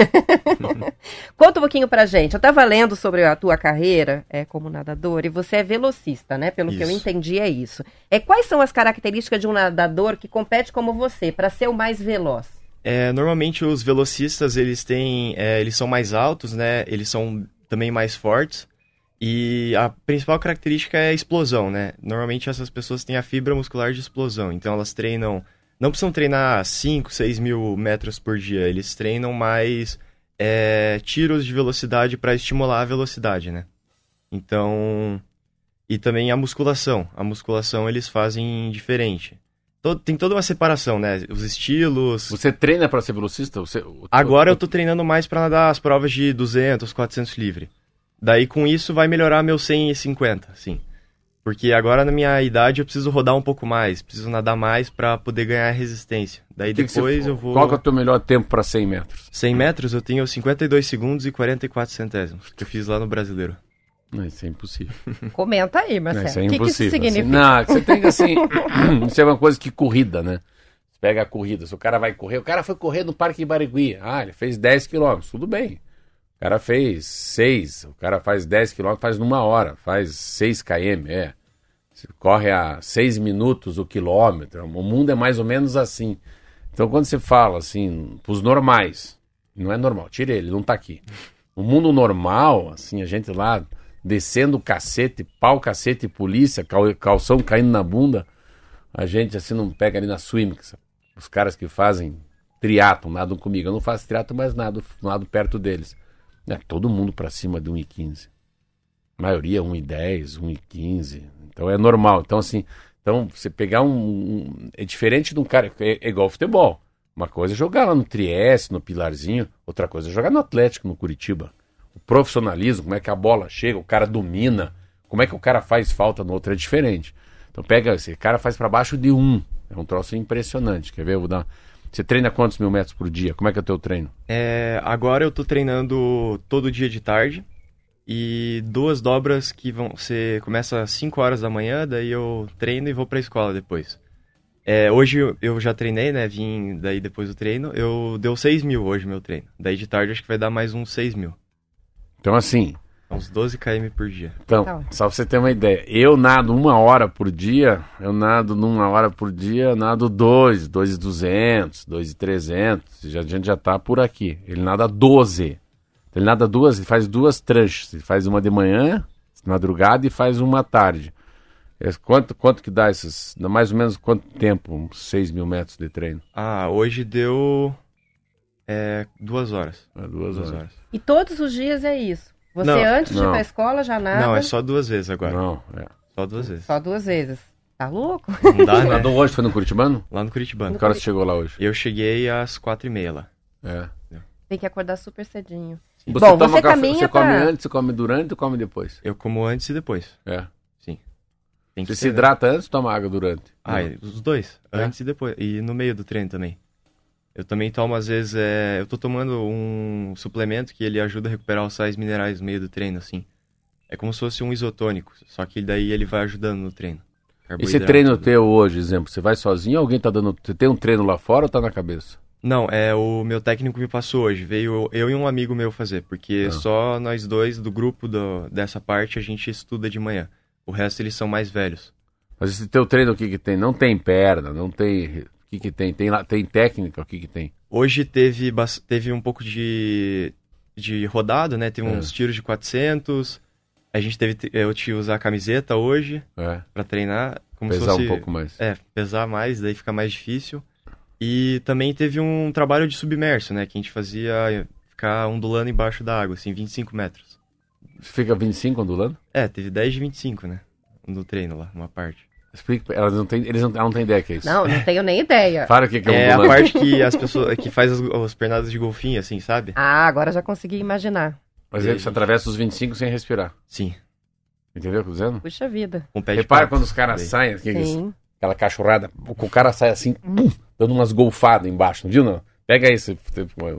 Conta um pouquinho pra gente. Eu tava lendo sobre a tua carreira é, como nadador e você é velocista, né? Pelo isso. que eu entendi é isso. É, quais são as características de um nadador que compete como você para ser o mais veloz? É, normalmente os velocistas eles têm, é, eles são mais altos, né? Eles são também mais fortes. E a principal característica é a explosão, né? Normalmente essas pessoas têm a fibra muscular de explosão, então elas treinam. Não precisam treinar 5, 6 mil metros por dia, eles treinam mais é, tiros de velocidade para estimular a velocidade, né? Então. E também a musculação. A musculação eles fazem diferente. Todo, tem toda uma separação, né? Os estilos. Você treina para ser velocista? Você, Agora eu tô treinando mais para nadar as provas de 200, 400 livre. Daí com isso vai melhorar meu 150, sim. Porque agora na minha idade eu preciso rodar um pouco mais, preciso nadar mais para poder ganhar resistência. Daí Que que depois você- eu vou. Qual que é o teu melhor tempo para 100 metros? 100 metros eu tenho 52 segundos e 44 centésimos, que eu fiz lá no brasileiro. Não, isso é impossível. Comenta aí, Não, Marcelo. isso é o que, que isso impossível. assim. significa? Não, você tem que assim. isso é uma coisa que corrida, né? Você pega a corrida, se o cara vai correr, o cara foi correr no Parque Barigui. Ah, ele fez 10 quilômetros, tudo bem. O cara fez 6, o cara faz 10 quilômetros, faz numa hora, faz 6 km, é. Você corre a 6 minutos o quilômetro. O mundo é mais ou menos assim. Então quando você fala assim, pros normais, não é normal, tira ele, não tá aqui. O mundo normal, assim, a gente lá descendo cacete, pau, cacete, polícia, cal- calção caindo na bunda, a gente assim não pega ali na Swimix. Os caras que fazem triatlon, nadam comigo. Eu não faço triatlon, mas nado, nado perto deles. É todo mundo pra cima de 1,15. A maioria 1,10, 1,15. Então é normal. Então assim, então você pegar um, um- é diferente de um cara, é, é igual futebol. Uma coisa é jogar lá no Trieste, no Pilarzinho, outra coisa é jogar no Atlético, no Curitiba. O profissionalismo, como é que a bola chega, o cara domina, como é que o cara faz falta no outro é diferente. Então pega, esse cara faz pra baixo de um. É um troço impressionante. Quer ver? Eu vou dar. Você treina quantos mil metros por dia? Como é que é o teu treino? É, agora eu tô treinando todo dia de tarde e duas dobras que vão ser começa às 5 horas da manhã, daí eu treino e vou pra escola depois. É, hoje eu- eu já treinei, né? Vim daí depois do treino. Eu deu 6 mil hoje meu treino. Daí de tarde acho que vai dar mais uns 6 mil. Então, assim, Uns 12 km por dia. Então, Tá. só pra você ter uma ideia, eu nado uma hora por dia, eu nado numa hora por dia, eu nado dois, dois e duzentos, dois e trezentos, já, a gente já tá por aqui. Ele nada 12. Ele nada duas, ele faz duas tranches, ele faz uma de manhã, de madrugada, e faz uma à tarde. É, Quanto, quanto que dá esses, mais ou menos quanto tempo? Uns 6 mil metros de treino? Ah, hoje deu é, duas horas. É, duas Duas horas. horas. E todos os dias é isso. Você Não, antes de ir não. pra escola já nada. Não, é só duas vezes agora. Não, é. Só duas vezes. Só duas vezes. Tá louco? Não dá, Você né? nadou hoje, foi no Curitibano? Lá no Curitibano. Que hora você chegou lá hoje? Eu cheguei às quatro e meia lá. É. Tem que acordar super cedinho. Você Bom, toma você café- caminha Você come pra- antes, você come durante ou come depois? Eu como antes e depois. É. Sim. Tem que Você se ser, né? hidrata antes ou toma água durante? Ah, Não. é, os dois. É? Antes e depois. E no meio do treino também. Eu também tomo, às vezes, é... eu tô tomando um suplemento que ele ajuda a recuperar os sais minerais no meio do treino, assim. É como se fosse um isotônico, só que daí ele vai ajudando no treino. Esse treino tudo. teu hoje, exemplo, você vai sozinho ou alguém tá dando. Você tem um treino lá fora ou tá na cabeça? Não, é o meu técnico me passou hoje. Veio eu e um amigo meu fazer, porque Ah. só nós dois do grupo do- dessa parte a gente estuda de manhã. O resto eles são mais velhos. Mas esse teu treino o que que tem? Não tem perna, não tem. O que que tem? Tem, lá, tem técnica, o que que tem? Hoje teve, teve um pouco de, de rodado, né? Teve É. uns tiros de 400. A gente teve, eu tive que usar a camiseta hoje É, pra treinar. Como pesar fosse, um pouco mais. É, pesar mais, daí fica mais difícil. E também teve um trabalho de submerso, né? Que a gente fazia ficar ondulando embaixo da água, assim, 25 metros. Você fica 25 ondulando? É, teve 10 de 25, né? No treino lá, uma parte. Explica, elas não têm, eles não, ela não tem ideia que é isso. Não, não tenho nem ideia. Fala o que, que é, É a parte que as pessoas que faz as, as pernadas de golfinho, assim, sabe? Ah, agora já consegui imaginar. Mas aí você atravessa os 25 sem respirar. Sim. Entendeu o que eu tô dizendo? Puxa vida. Com pé Repara quando os caras saem, que que Sim. aquela cachorrada, o cara sai assim, bum, dando umas golfadas embaixo, não viu? Não? Pega aí esse,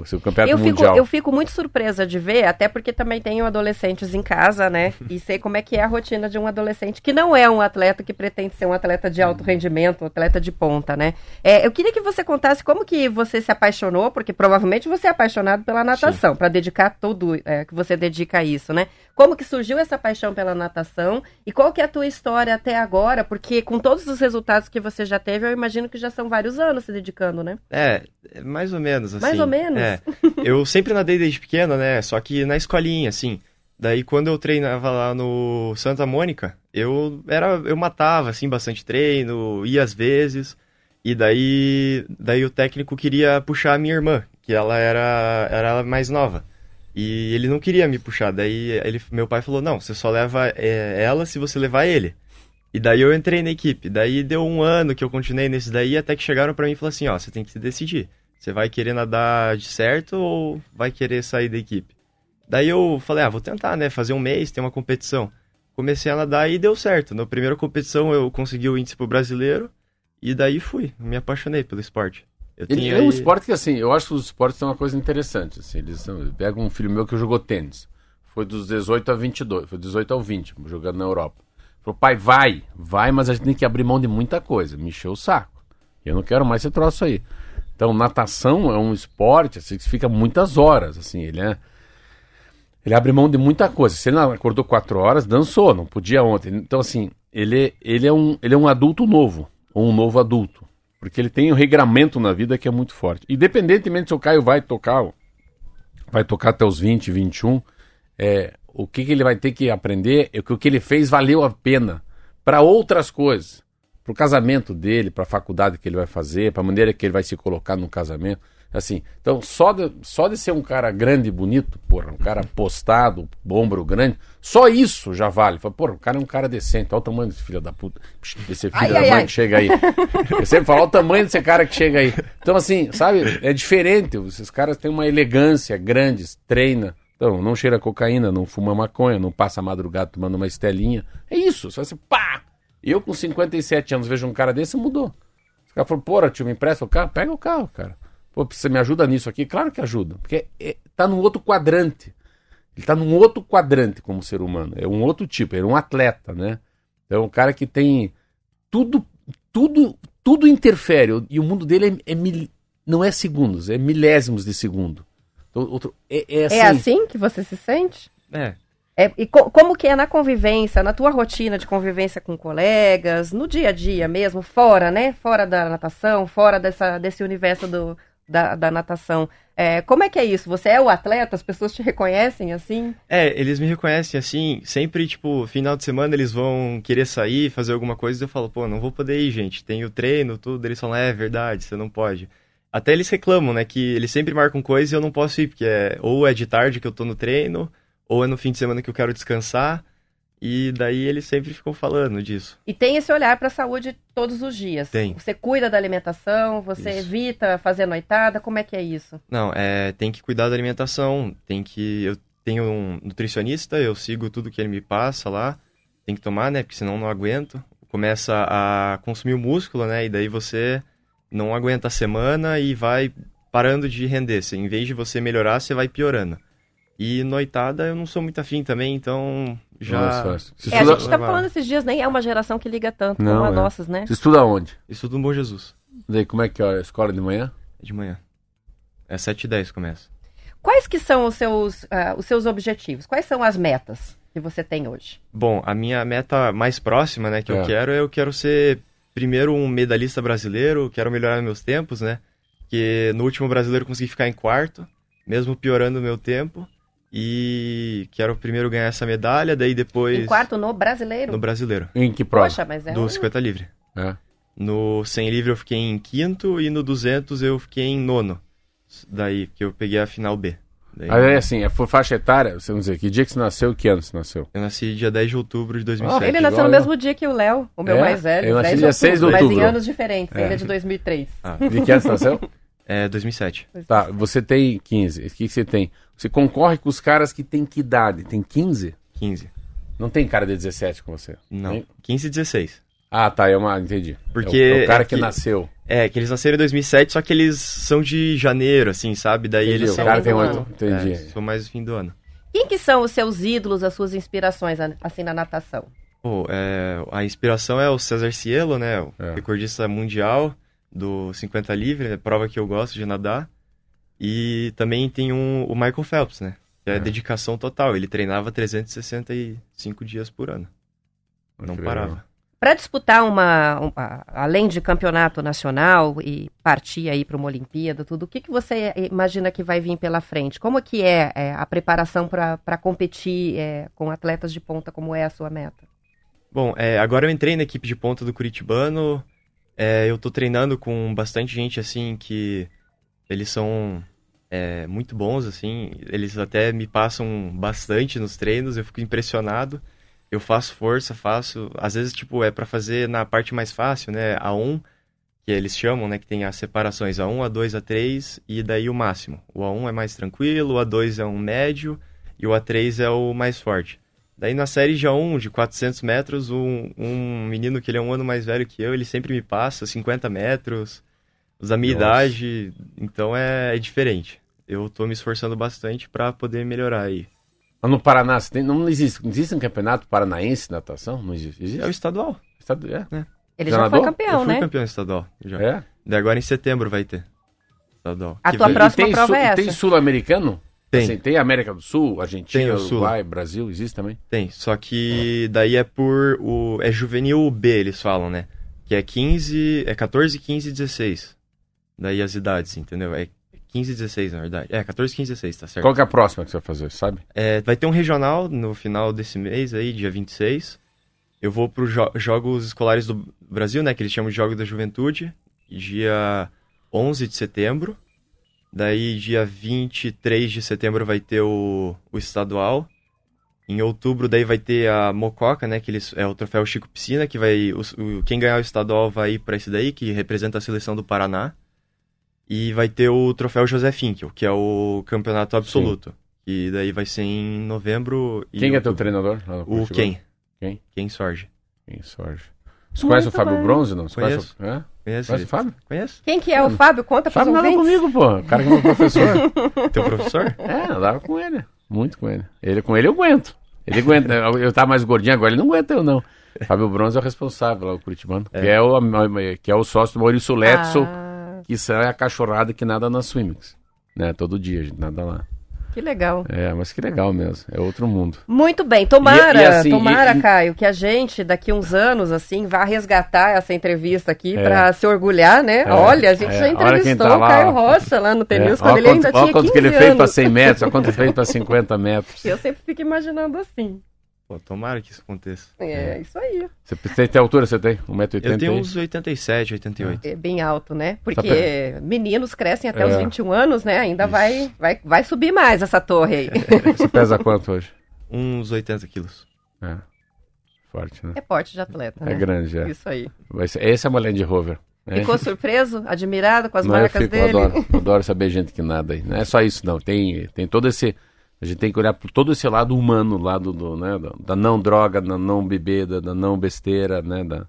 esse campeonato Eu fico, mundial. eu fico muito surpresa de ver, até porque também tenho adolescentes em casa, né? E sei como é que é a rotina de um adolescente que não é um atleta que pretende ser um atleta de alto rendimento, um atleta de ponta, né? É, eu queria que você contasse como que você se apaixonou, porque provavelmente você é apaixonado pela natação, para dedicar tudo é, que você dedica a isso, né? Como que surgiu essa paixão pela natação e qual que é a tua história até agora? Porque com todos os resultados que você já teve, eu imagino que já são vários anos se dedicando, né? É, mais ou menos, assim. Mais ou menos? É. Eu sempre nadei desde pequeno, né? Só que na escolinha, assim. Daí quando eu treinava lá no Santa Mônica, eu era eu matava assim bastante treino, ia às vezes. E daí daí o técnico queria puxar a minha irmã, que ela era era mais nova. E ele não queria me puxar. Daí ele, meu pai falou: "Não, você só leva é, ela se você levar ele". E daí eu entrei na equipe. Daí deu um ano que eu continuei nesse daí, até que chegaram para mim e falaram assim: "Ó, você tem que se decidir. Você vai querer nadar de certo ou vai querer sair da equipe?" Daí eu falei: "Ah, vou tentar, né, fazer um mês, ter uma competição". Comecei a nadar e deu certo. Na primeira competição eu consegui o índice pro brasileiro e daí fui. Me apaixonei pelo esporte. Eu Ele é um esporte que, assim, eu acho que os esportes são uma coisa interessante. Assim, eles são, pega um filho meu que jogou tênis. Foi dos 18 a 22, foi 18 ao 20, jogando na Europa. Falou, pai, vai, vai, mas a gente tem que abrir mão de muita coisa. Me encheu o saco. Eu não quero mais esse troço aí. Então, natação é um esporte assim, que fica muitas horas, assim, ele é... Ele abre mão de muita coisa. Se ele acordou quatro horas, dançou, não podia ontem. Então, assim, ele, ele, é, um, ele é um adulto novo, ou um novo adulto. Porque ele tem um regramento na vida que é muito forte. Independentemente se o Caio vai tocar, vai tocar até os 20, 21, é, o que, que ele vai ter que aprender é que o que ele fez valeu a pena para outras coisas. Para o casamento dele, para a faculdade que ele vai fazer, para a maneira que ele vai se colocar no casamento. Assim, então só de, só de ser um cara grande e bonito, porra, um cara postado, ombro grande, só isso já vale. Fala, porra, o cara é um cara decente, olha o tamanho desse filho da puta, desse filho Ai, da ai, mãe ai. que chega aí. Eu sempre falo, olha o tamanho desse cara que chega aí. Então, assim, sabe, é diferente. Esses caras têm uma elegância grande, treina. Então, não cheira cocaína, não fuma maconha, não passa a madrugada tomando uma estelinha. É isso, só assim, pá! Eu com 57 anos vejo um cara desse, mudou. O cara falou, porra, tio, me empresta o carro? Pega o carro, cara. Pô, você me ajuda nisso aqui? Claro que ajuda. Porque é, tá num outro quadrante. Ele tá num outro quadrante como ser humano. É um outro tipo, ele é um atleta, né? É um cara que tem tudo, tudo, tudo interfere. E o mundo dele é, é mil- não é segundos, é milésimos de segundo. Então, outro, é, é assim. É assim que você se sente? É, É, e co- como que é na convivência, na tua rotina de convivência com colegas, no dia a dia mesmo, fora, né? Fora da natação, fora dessa, desse universo do, da, da natação. É, como é que é isso? Você é o atleta? As pessoas te reconhecem assim? É, eles me reconhecem assim, sempre, tipo, final de semana eles vão querer sair, fazer alguma coisa, eu falo, pô, não vou poder ir, gente, tem o treino, tudo, eles falam, é verdade, você não pode. Até eles reclamam, né, que eles sempre marcam coisa e eu não posso ir, porque é, ou é de tarde que eu tô no treino, ou é no fim de semana que eu quero descansar, e daí eles sempre ficam falando disso. E tem esse olhar para a saúde todos os dias. Tem. Você cuida da alimentação, você Isso. evita fazer noitada, como é que é isso? Não, é, tem que cuidar da alimentação, tem que, eu tenho um nutricionista, eu sigo tudo que ele me passa lá, tem que tomar, né, porque senão não aguento. Começa a consumir o músculo, né, e daí você não aguenta a semana e vai parando de render. Em vez de você melhorar, você vai piorando. E noitada eu não sou muito afim também, então já... Não é É, a gente tá falando esses dias, nem é uma geração que liga tanto Não, como a é. nossas, né? você estuda onde? Estudo no Bom Jesus, Daí, como é que é a escola de manhã? de manhã. É 7 e 10 começa. Quais que são os seus, ah, os seus objetivos? Quais são as metas que você tem hoje? Bom, a minha meta mais próxima, né, que É. eu quero, é eu quero ser primeiro um medalhista brasileiro, quero melhorar meus tempos, né? Que no último brasileiro eu consegui ficar em quarto, mesmo piorando o meu tempo. E quero primeiro ganhar essa medalha, daí depois Em quarto no brasileiro? no brasileiro, Em que prova? Poxa, mas é do um... 50 livre. É. No 100 livre eu fiquei em quinto e no 200 eu fiquei em nono. Daí que eu peguei a final B. Daí, Aí é assim, é faixa etária, você não dizer, que dia que você nasceu e que ano você nasceu? Eu nasci dia 10 de outubro de 2007. Ele nasceu igual no eu. mesmo dia que o Léo, o meu É? mais velho. Eu nasci 10 dia 6 de Mas em outubro. anos diferentes, É. ele é de 2003. Ah, De que ano você nasceu? é 2007. Tá, você tem 15. O que, que você tem? Você concorre com os caras que tem que idade? Tem 15? 15. Não tem cara de 17 com você? Não, Tem? 15 e 16. Ah, tá, é uma. Entendi. Porque É o, é o cara é que, que- nasceu. É, que eles nasceram em 2007, só que eles são de janeiro, assim, sabe? Daí Entendi, eles o são... cara tem do oito. ano. Entendi. É, são mais fim do ano. Quem que são os seus ídolos, as suas inspirações, assim, na natação? Pô, é, a inspiração é o César Cielo, né? O É. recordista mundial do 50 livre, né? prova que eu gosto de nadar. E também tem um, o Michael Phelps, né? É, dedicação total. Ele treinava 365 dias por ano. Não Incrível. parava. Para disputar uma, um- a- além de campeonato nacional e partir aí para uma Olimpíada, tudo, o que, que você imagina que vai vir pela frente? Como que é, é, a preparação para competir é, com atletas de ponta, como é a sua meta? Bom, é, agora eu entrei na equipe de ponta do Curitibano. É, eu tô treinando com bastante gente, assim, que eles são é, muito bons, assim. Eles até me passam bastante nos treinos, eu fico impressionado. Eu faço força, faço... Às vezes, tipo, é pra fazer na parte mais fácil, né? A 1, que eles chamam, né? Que tem as separações A1, A2, A3 e daí o máximo. O A1 é mais tranquilo, o A2 é um médio e o A3 é o mais forte. Daí na série já 1, de 400 metros, um, um menino que ele é um ano mais velho que eu, ele sempre me passa 50 metros, os da minha Nossa. idade, então é, é diferente. Eu tô me esforçando bastante pra poder melhorar aí. Mas no Paraná, você tem- não existe, não existe um campeonato paranaense de natação? Não existe? É o Existe? estadual. Estado- É. Ele Já já, foi nadou? eu campeão, fui né? campeão estadual já. É? Daí agora em setembro vai ter. Estadual. A Que tua vai- próxima tem, prova sul- é essa? tem sul-americano? Tem. Assim, tem América do Sul, Argentina, Sul. Uruguai, Brasil, existe também? Tem, só que daí é por o é juvenil B, eles falam, né? Que é 15, é 14, 15 e 16. Daí as idades, entendeu? É 15 e 16, na verdade. É, 14, 15 e 16, tá certo. Qual que é a próxima que você vai fazer, sabe? É, vai ter um regional no final desse mês aí, dia 26. Eu vou para os Jogos Escolares do Brasil, né? Que eles chamam de Jogos da Juventude. Dia 11 de setembro. Daí, dia 23 de setembro, vai ter o, o estadual. Em outubro, daí vai ter a Mococa, né? Que eles, é o troféu Chico Piscina, que vai. o- o- quem ganhar o estadual vai para esse daí, que representa a seleção do Paraná. E vai ter o troféu José Finkel, que é o campeonato absoluto. E daí vai ser em novembro. e Quem é teu outubro. treinador? O? Quem? Quem? Quem Sorge. Quem sorge. Você conhece o Fábio bem. Bronze, não? Você Conheço. conhece? o- É? Conhece? Fábio? Conhece? Quem que é o Fábio? Conta para Fábio os nada ouvintes. comigo, pô. O cara que é meu professor. Teu professor? é, andava com ele. Muito com ele. ele. Com ele eu aguento. Ele aguenta. Eu, eu tava mais gordinho agora, ele não aguenta eu não. Fábio Bronze é o responsável lá, o Curitibano. Que, é o, que é o sócio do Maurício Letson, Ah, que é a cachorrada que nada na Swimmings. Né? Todo dia a gente nada lá. Que legal. É, mas que legal mesmo. É outro mundo. Muito bem, tomara, E- e assim, tomara, e- Caio, que a gente daqui uns anos assim vá resgatar essa entrevista aqui É. pra se orgulhar, né? É, Olha, a gente é. já Olha entrevistou tá o Caio. Rocha lá no É, quando ó ele ainda quanto, ó tinha quanto 15 que ele anos. fez para 100 metros, ó quanto ele fez para 50 metros. Eu sempre fico imaginando assim. Pô, tomara que isso aconteça. É, isso aí. Você tem, tem altura, você tem? 1,80m? Eu tenho uns 87, 88. É bem alto, né? Porque Tá meninos crescem até É. os 21 anos, né? Ainda Isso. vai, vai, vai subir mais essa torre aí. Você pesa quanto hoje? Uns 80 quilos. É. Forte, né? É porte de atleta, né? É grande, é. Isso aí. Vai ser, esse é uma Land Rover. né? Ficou surpreso, admirado com as Não, eu marcas fico, eu dele? adoro, eu adoro saber gente que nada aí. Não é só isso, não. Tem, tem todo esse. A gente tem que olhar por todo esse lado humano, lado do, né, da, não droga, da não bebida, da não besteira, né? Da,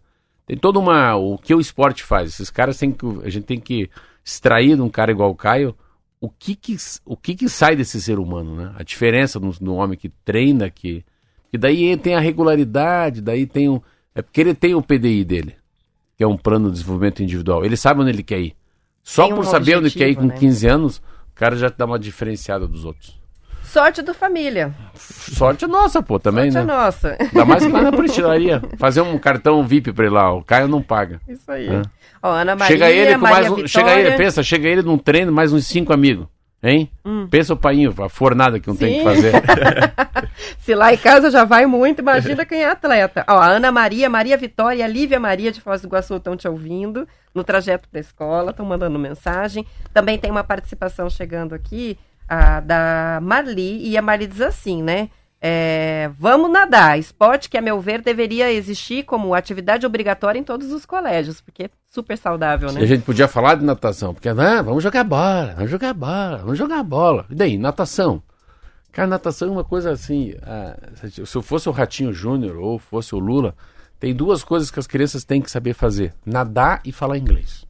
tem toda uma. O que o esporte faz? Esses caras têm que. A gente tem que extrair de um cara igual o Caio o que que, o que, que sai desse ser humano, né? A diferença do, do homem que treina, que. E daí tem a regularidade, daí tem o. É porque ele tem o PDI dele, que é um plano de desenvolvimento individual. Ele sabe onde ele quer ir. Só um por saber onde quer ir com objetivo, né? 15 anos, o cara já dá uma diferenciada dos outros. Sorte do família. Sorte nossa, pô, também, Sorte é né? nossa. Ainda mais que lá na prestilaria. Fazer um cartão VIP pra ele lá, o Caio não paga. Isso aí. É. Ó, Ana Maria, chega ele com Maria mais um, Vitória. chega ele, pensa, chega ele num treino, mais uns cinco amigos. Hein? Hum. Pensa o painho, a fornada que não tem Sim. que fazer. Se lá em casa já vai muito, imagina quem é atleta. Ó, a Ana Maria, Maria Vitória e a Lívia Maria de Foz do Iguaçu estão te ouvindo no trajeto para a escola, estão mandando mensagem. Também tem uma participação chegando aqui a, da Marli, e a Marli diz assim, né? É, vamos nadar, esporte que, a meu ver, deveria existir como atividade obrigatória em todos os colégios, porque é super saudável, E né? a gente podia falar de natação, porque ah, vamos jogar bola, vamos jogar bola, vamos jogar bola. E daí, natação? Cara, natação é uma coisa assim. ah, se eu fosse o Ratinho Júnior ou fosse o Lula, tem duas coisas que as crianças têm que saber fazer: nadar e falar inglês.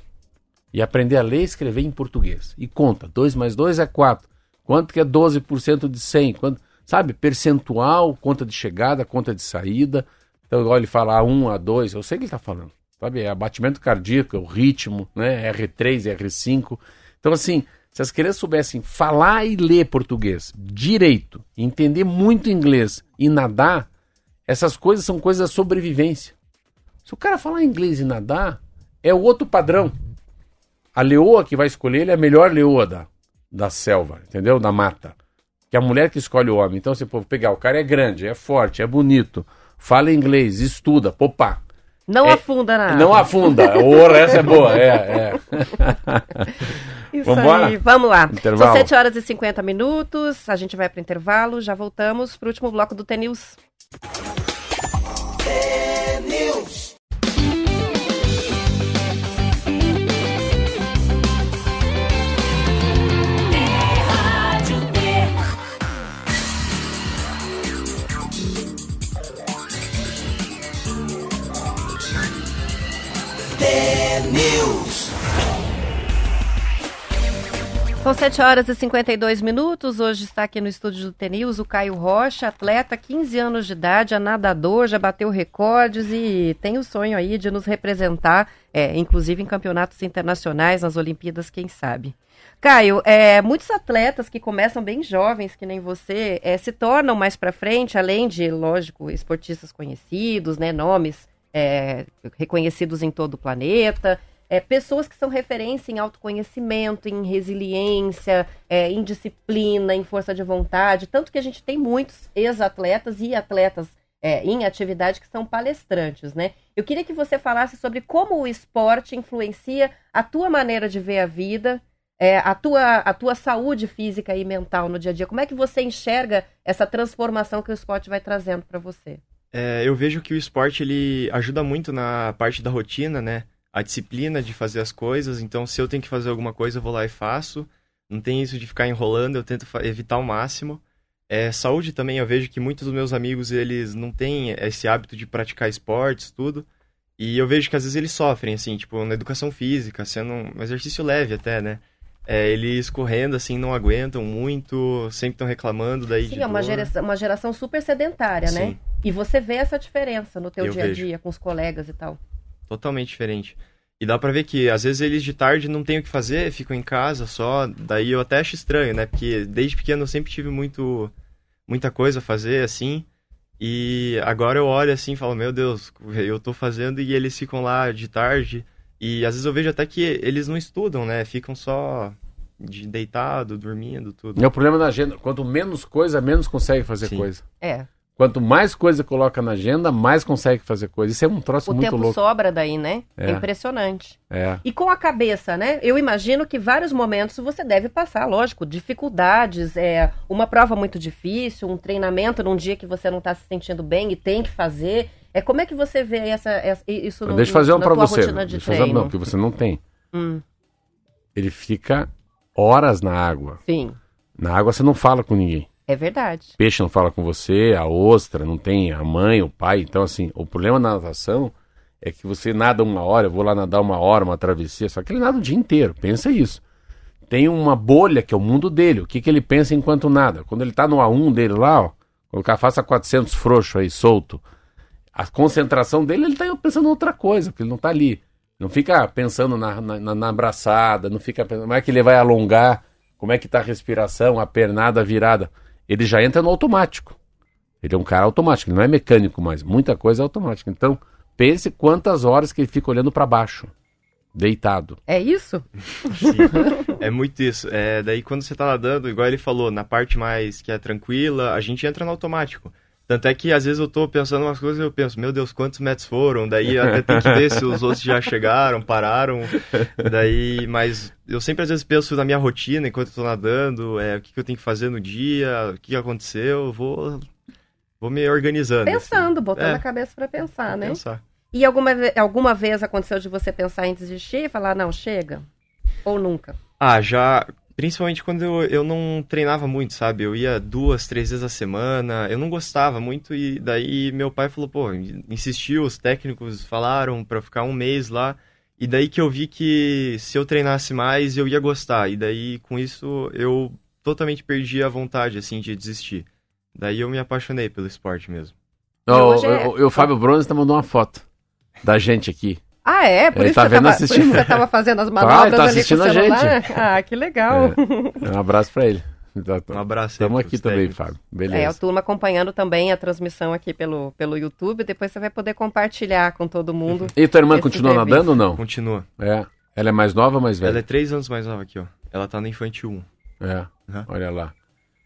E aprender a ler e escrever em português. E conta: 2 mais 2 é 4. Quanto que é 12% de 100? Quanto, sabe? Percentual, conta de chegada, conta de saída. Então, igual ele fala A1, A2, eu sei o que ele está falando. Sabe? É abatimento cardíaco, é o ritmo, né? R3, R5. Então, assim, Se as crianças soubessem falar e ler português direito, entender muito inglês e nadar, essas coisas são coisas da sobrevivência. Se o cara falar inglês e nadar, é outro padrão. A leoa que vai escolher ele é a melhor leoa da, da selva, entendeu? Da mata. Que é a mulher que escolhe o homem. Então, você pode pegar, o cara é grande, é forte, é bonito, fala inglês, estuda, popá. Não É, afunda nada. Não afunda. O essa é boa, é, é. Isso Vambora? aí, vamos lá. Intervalo. São 7 horas e 50 minutos, a gente vai para intervalo, já voltamos para o último bloco do T-News. São 7 horas e 52 minutos. Hoje está aqui no estúdio do T-News o Caio Rocha, atleta, 15 anos de idade, é nadador, já bateu recordes e tem o sonho aí de nos representar, é, inclusive em campeonatos internacionais, nas Olimpíadas, quem sabe. Caio, é, muitos atletas que começam bem jovens, que nem você, é, se tornam mais para frente, além de, lógico, esportistas conhecidos, né, nomes é, reconhecidos em todo o planeta, é, pessoas que são referência em autoconhecimento, em resiliência, é, em disciplina, em força de vontade. Tanto que a gente tem muitos ex-atletas e atletas é, em atividade que são palestrantes, né? Eu queria que você falasse sobre como o esporte influencia a tua maneira de ver a vida, é, a, tua, a tua saúde física e mental no dia a dia. Como é que você enxerga essa transformação que o esporte vai trazendo para você? É, eu vejo que o esporte ele ajuda muito na parte da rotina, né? A disciplina de fazer as coisas. Então, se eu tenho que fazer alguma coisa, eu vou lá e faço. Não tem isso de ficar enrolando, eu tento evitar ao máximo. É, saúde também, eu vejo que muitos dos meus amigos, eles não têm esse hábito de praticar esportes, tudo. E eu vejo que às vezes eles sofrem, assim, tipo, na educação física, sendo um exercício leve até, né? É, eles correndo, assim, não aguentam muito, sempre estão reclamando daí Sim, é uma geração, uma geração super sedentária, né? E você vê essa diferença no teu Eu dia a vejo. dia, com os colegas e tal. totalmente diferente. E dá pra ver que às vezes eles de tarde não têm o que fazer, ficam em casa só. Daí eu até acho estranho, né? Porque desde pequeno eu sempre tive muito muita coisa a fazer assim. E agora eu olho assim e falo, meu Deus, eu tô fazendo e eles ficam lá de tarde. E às vezes eu vejo até que eles não estudam, né? Ficam só de deitado, dormindo, tudo. É o problema da agenda. Quanto menos coisa, menos consegue fazer Sim. coisa. É. Quanto mais coisa coloca na agenda, mais consegue fazer coisa. Isso é um troço O muito tempo louco. sobra daí, né? É. É. impressionante. É. E com a cabeça, né? Eu imagino que vários momentos você deve passar, lógico, dificuldades, é uma prova muito difícil, um treinamento num dia que você não está se sentindo bem e tem que fazer. É como é que você vê essa, essa- isso no, Deixa eu fazer uma pra tua você. rotina de Deixa fazer uma, porque você não tem. Hum, Ele fica horas na água. sim, Na água você não fala com ninguém. É verdade. Peixe não fala com você, a ostra não tem a mãe, o pai. Então, assim, o problema na natação é que você nada uma hora, eu vou lá nadar uma hora, uma travessia, só que ele nada o dia inteiro. Pensa isso. Tem uma bolha que é o mundo dele. O que, que ele pensa enquanto nada? Quando ele tá no A1 dele lá, ó, cara faça 400 frouxo aí, solto, a concentração dele, ele tá pensando em outra coisa, porque ele não tá ali. Não fica pensando na, na- na abraçada, não fica pensando como é que ele vai alongar, como é que tá a respiração, a pernada virada. Ele já entra no automático. Ele é um cara automático, ele não é mecânico mais. Muita coisa é automática. Então, pense quantas horas que ele fica olhando para baixo, deitado. É isso? Sim, é muito isso. É, daí quando você tá nadando, igual ele falou, na parte mais que é tranquila, a gente entra no automático. Tanto é que às vezes eu tô pensando umas coisas e eu penso, meu Deus, quantos metros foram? Daí até tem que ver se os outros já chegaram, pararam. Daí, mas eu sempre às vezes penso na minha rotina enquanto eu tô nadando, é, o que, que eu tenho que fazer no dia, o que, aconteceu, eu vou, vou me organizando. assim, Pensando, botando É. a cabeça pra pensar, pra né? pensar. E alguma, alguma vez aconteceu de você pensar em desistir e falar, não, chega? Ou nunca? Ah, já. Principalmente quando eu, eu não treinava muito, sabe? Eu ia duas, três vezes a semana, eu não gostava muito, e daí meu pai falou, pô, insistiu, os técnicos falaram pra eu ficar um mês lá, e daí que eu vi que se eu treinasse mais eu ia gostar, e daí com isso eu totalmente perdi a vontade, assim, de desistir. Daí eu me apaixonei pelo esporte mesmo. É- o- o- o Fábio Bronze tá mandando uma foto da gente aqui. Ah, é? Por isso tá que você vendo tava, assistindo. por isso você tava fazendo as manobras tá ali com o assistindo a celular? Ah, que legal. É. Um abraço pra ele. Um abraço aí Estamos aqui também. Fábio. É, a Beleza. turma acompanhando também a transmissão aqui pelo, pelo YouTube. Depois você vai poder compartilhar com todo mundo. E tua irmã continua entrevista. nadando ou não? Continua. É. Ela é mais nova ou mais Ela é velha? três anos mais nova aqui, ó. Ela tá no infantil 1. É. Uhum. Olha lá.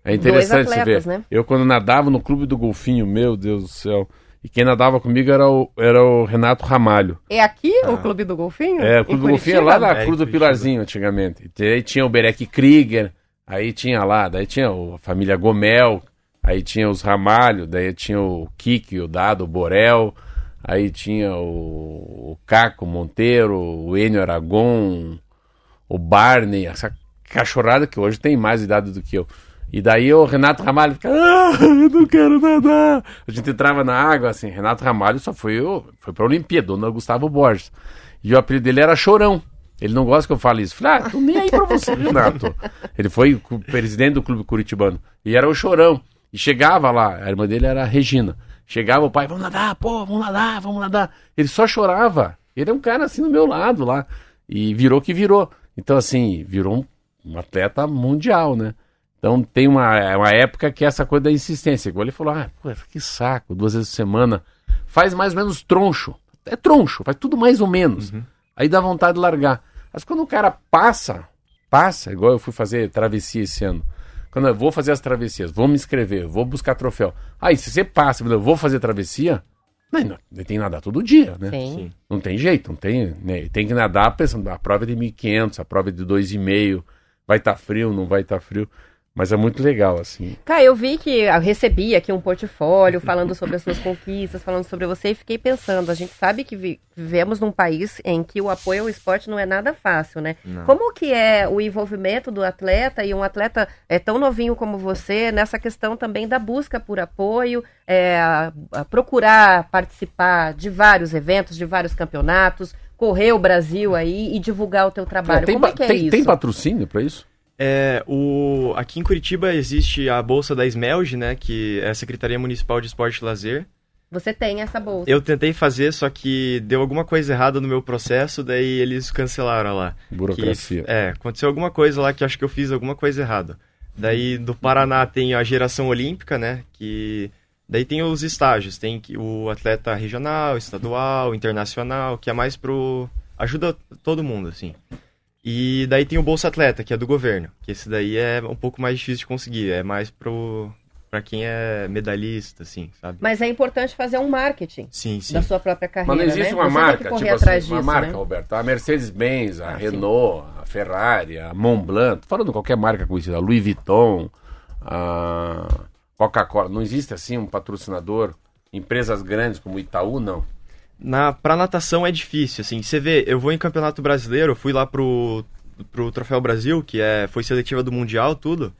É interessante Dois você atletas, ver. né? Eu, quando nadava no Clube do Golfinho, meu Deus do céu. E quem nadava comigo era o, era o Renato Ramalho. É aqui o Ah. Clube do Golfinho? É, o Em Clube do Golfinho é lá na É, Cruz em do Curitiba. Pilarzinho, antigamente. E aí tinha o Berek Krieger, aí tinha lá, daí tinha o- a família Gomel, aí tinha os Ramalho, daí tinha o Kiki, o Dado, o Borel, aí tinha o, o Caco Monteiro, o Enio Aragon, o Barney, essa cachorrada que hoje tem mais idade do que eu. E daí o Renato Ramalho fica, ah, eu não quero nadar. A gente entrava na água, assim, Renato Ramalho só foi, foi pra Olimpíada, dona Gustavo Borges. E o apelido dele era Chorão. Ele não gosta que eu fale isso. Falei, ah, tô nem aí pra você, Renato. Ele foi o presidente do clube curitibano. E era o Chorão. E chegava lá, a irmã dele era a Regina. Chegava o pai, vamos nadar, pô, vamos nadar, vamos nadar. Ele só chorava. Ele é um cara assim do meu lado lá. E virou que virou. Então, assim, virou um, um atleta mundial, né? Então tem uma, uma época que é essa coisa da insistência. Igual ele falou, ah, pô, que saco, duas vezes por semana. Faz mais ou menos troncho. É troncho, faz tudo mais ou menos. Aí dá vontade de largar. Mas quando o cara passa, passa, igual eu fui fazer travessia esse ano. Quando eu vou fazer as travessias, vou me inscrever, vou buscar troféu. Aí, se você passa, eu vou fazer travessia, não, não, tem que nadar todo dia, né? Sim. Não tem jeito, não tem, né? Tem que nadar pensando, a prova é de 1.500, a prova é de 2,5, vai estar frio, não vai estar frio. Mas é muito legal, assim. Cara, eu vi que eu recebi aqui um portfólio falando sobre as suas conquistas, falando sobre você e fiquei pensando, a gente sabe que vi- vivemos num país em que o apoio ao esporte não é nada fácil, né? Não. Como que é o envolvimento do atleta e um atleta é tão novinho como você nessa questão também da busca por apoio, é, a- a procurar participar de vários eventos, de vários campeonatos, correr o Brasil aí e divulgar o teu trabalho. tem, como é que é tem, isso? tem patrocínio para isso? É, o, aqui em Curitiba existe a bolsa da SMELG, né, que é a Secretaria Municipal de Esporte e Lazer. Você tem essa bolsa. Eu tentei fazer, só que deu alguma coisa errada no meu processo, daí eles cancelaram lá. Burocracia. Que, é, aconteceu alguma coisa lá que eu acho que eu fiz alguma coisa errada. Daí do Paraná tem a geração olímpica, né, que daí tem os estágios, tem que- o atleta regional, estadual, internacional, que é mais pro ajuda todo mundo assim. E daí tem o Bolsa Atleta, que é do governo, que esse daí é um pouco mais difícil de conseguir, é mais pro para quem é medalhista assim, sabe? Mas é importante fazer um marketing Sim, sim. da sua própria carreira, Mas não existe né? uma Você marca, tipo assim, uma disso, marca, né? Roberto. A Mercedes-Benz, a Ah, sim. Renault, a Ferrari, a Montblanc, falando qualquer marca conhecida, a Louis Vuitton, a Coca-Cola. Não existe assim um patrocinador? Empresas grandes como Itaú, não. Na, pra natação é difícil, assim. Você vê, eu vou em campeonato brasileiro, eu fui lá pro, pro Troféu Brasil, que é, foi seletiva do Mundial, tudo.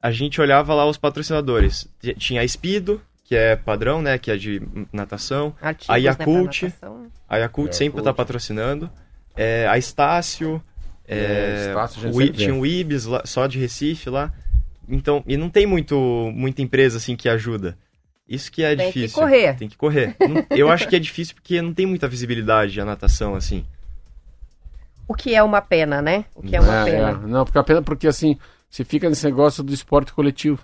A gente olhava lá os patrocinadores. Tinha a Speedo, que é padrão, né? Que é de natação. Artigos, A né, pra Yakult. natação. A Yakult É, sempre tá patrocinando. É, a Estácio. É, É, Estácio a gente o vê. tinha o Ibis lá, só de Recife lá. Então, e não tem muito, muita empresa assim que ajuda. Isso que é Tem que difícil. correr. Tem que correr. Eu acho que é difícil porque não tem muita visibilidade a natação assim. O que é uma pena, né? O que é uma É, pena. é. Não, porque a pena porque assim, você fica nesse negócio do esporte coletivo.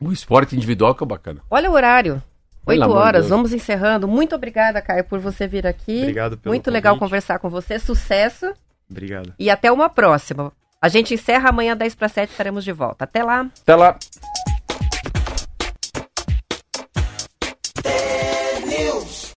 O esporte individual que é bacana. Olha o horário. Oito horas, Deus. vamos encerrando. Muito obrigada, Caio, por você vir aqui. Obrigado pelo Muito legal convite. conversar com você. Sucesso Obrigado. e até uma próxima. A gente encerra amanhã, 10 para 7, estaremos de volta. Até lá. Até lá. Bills.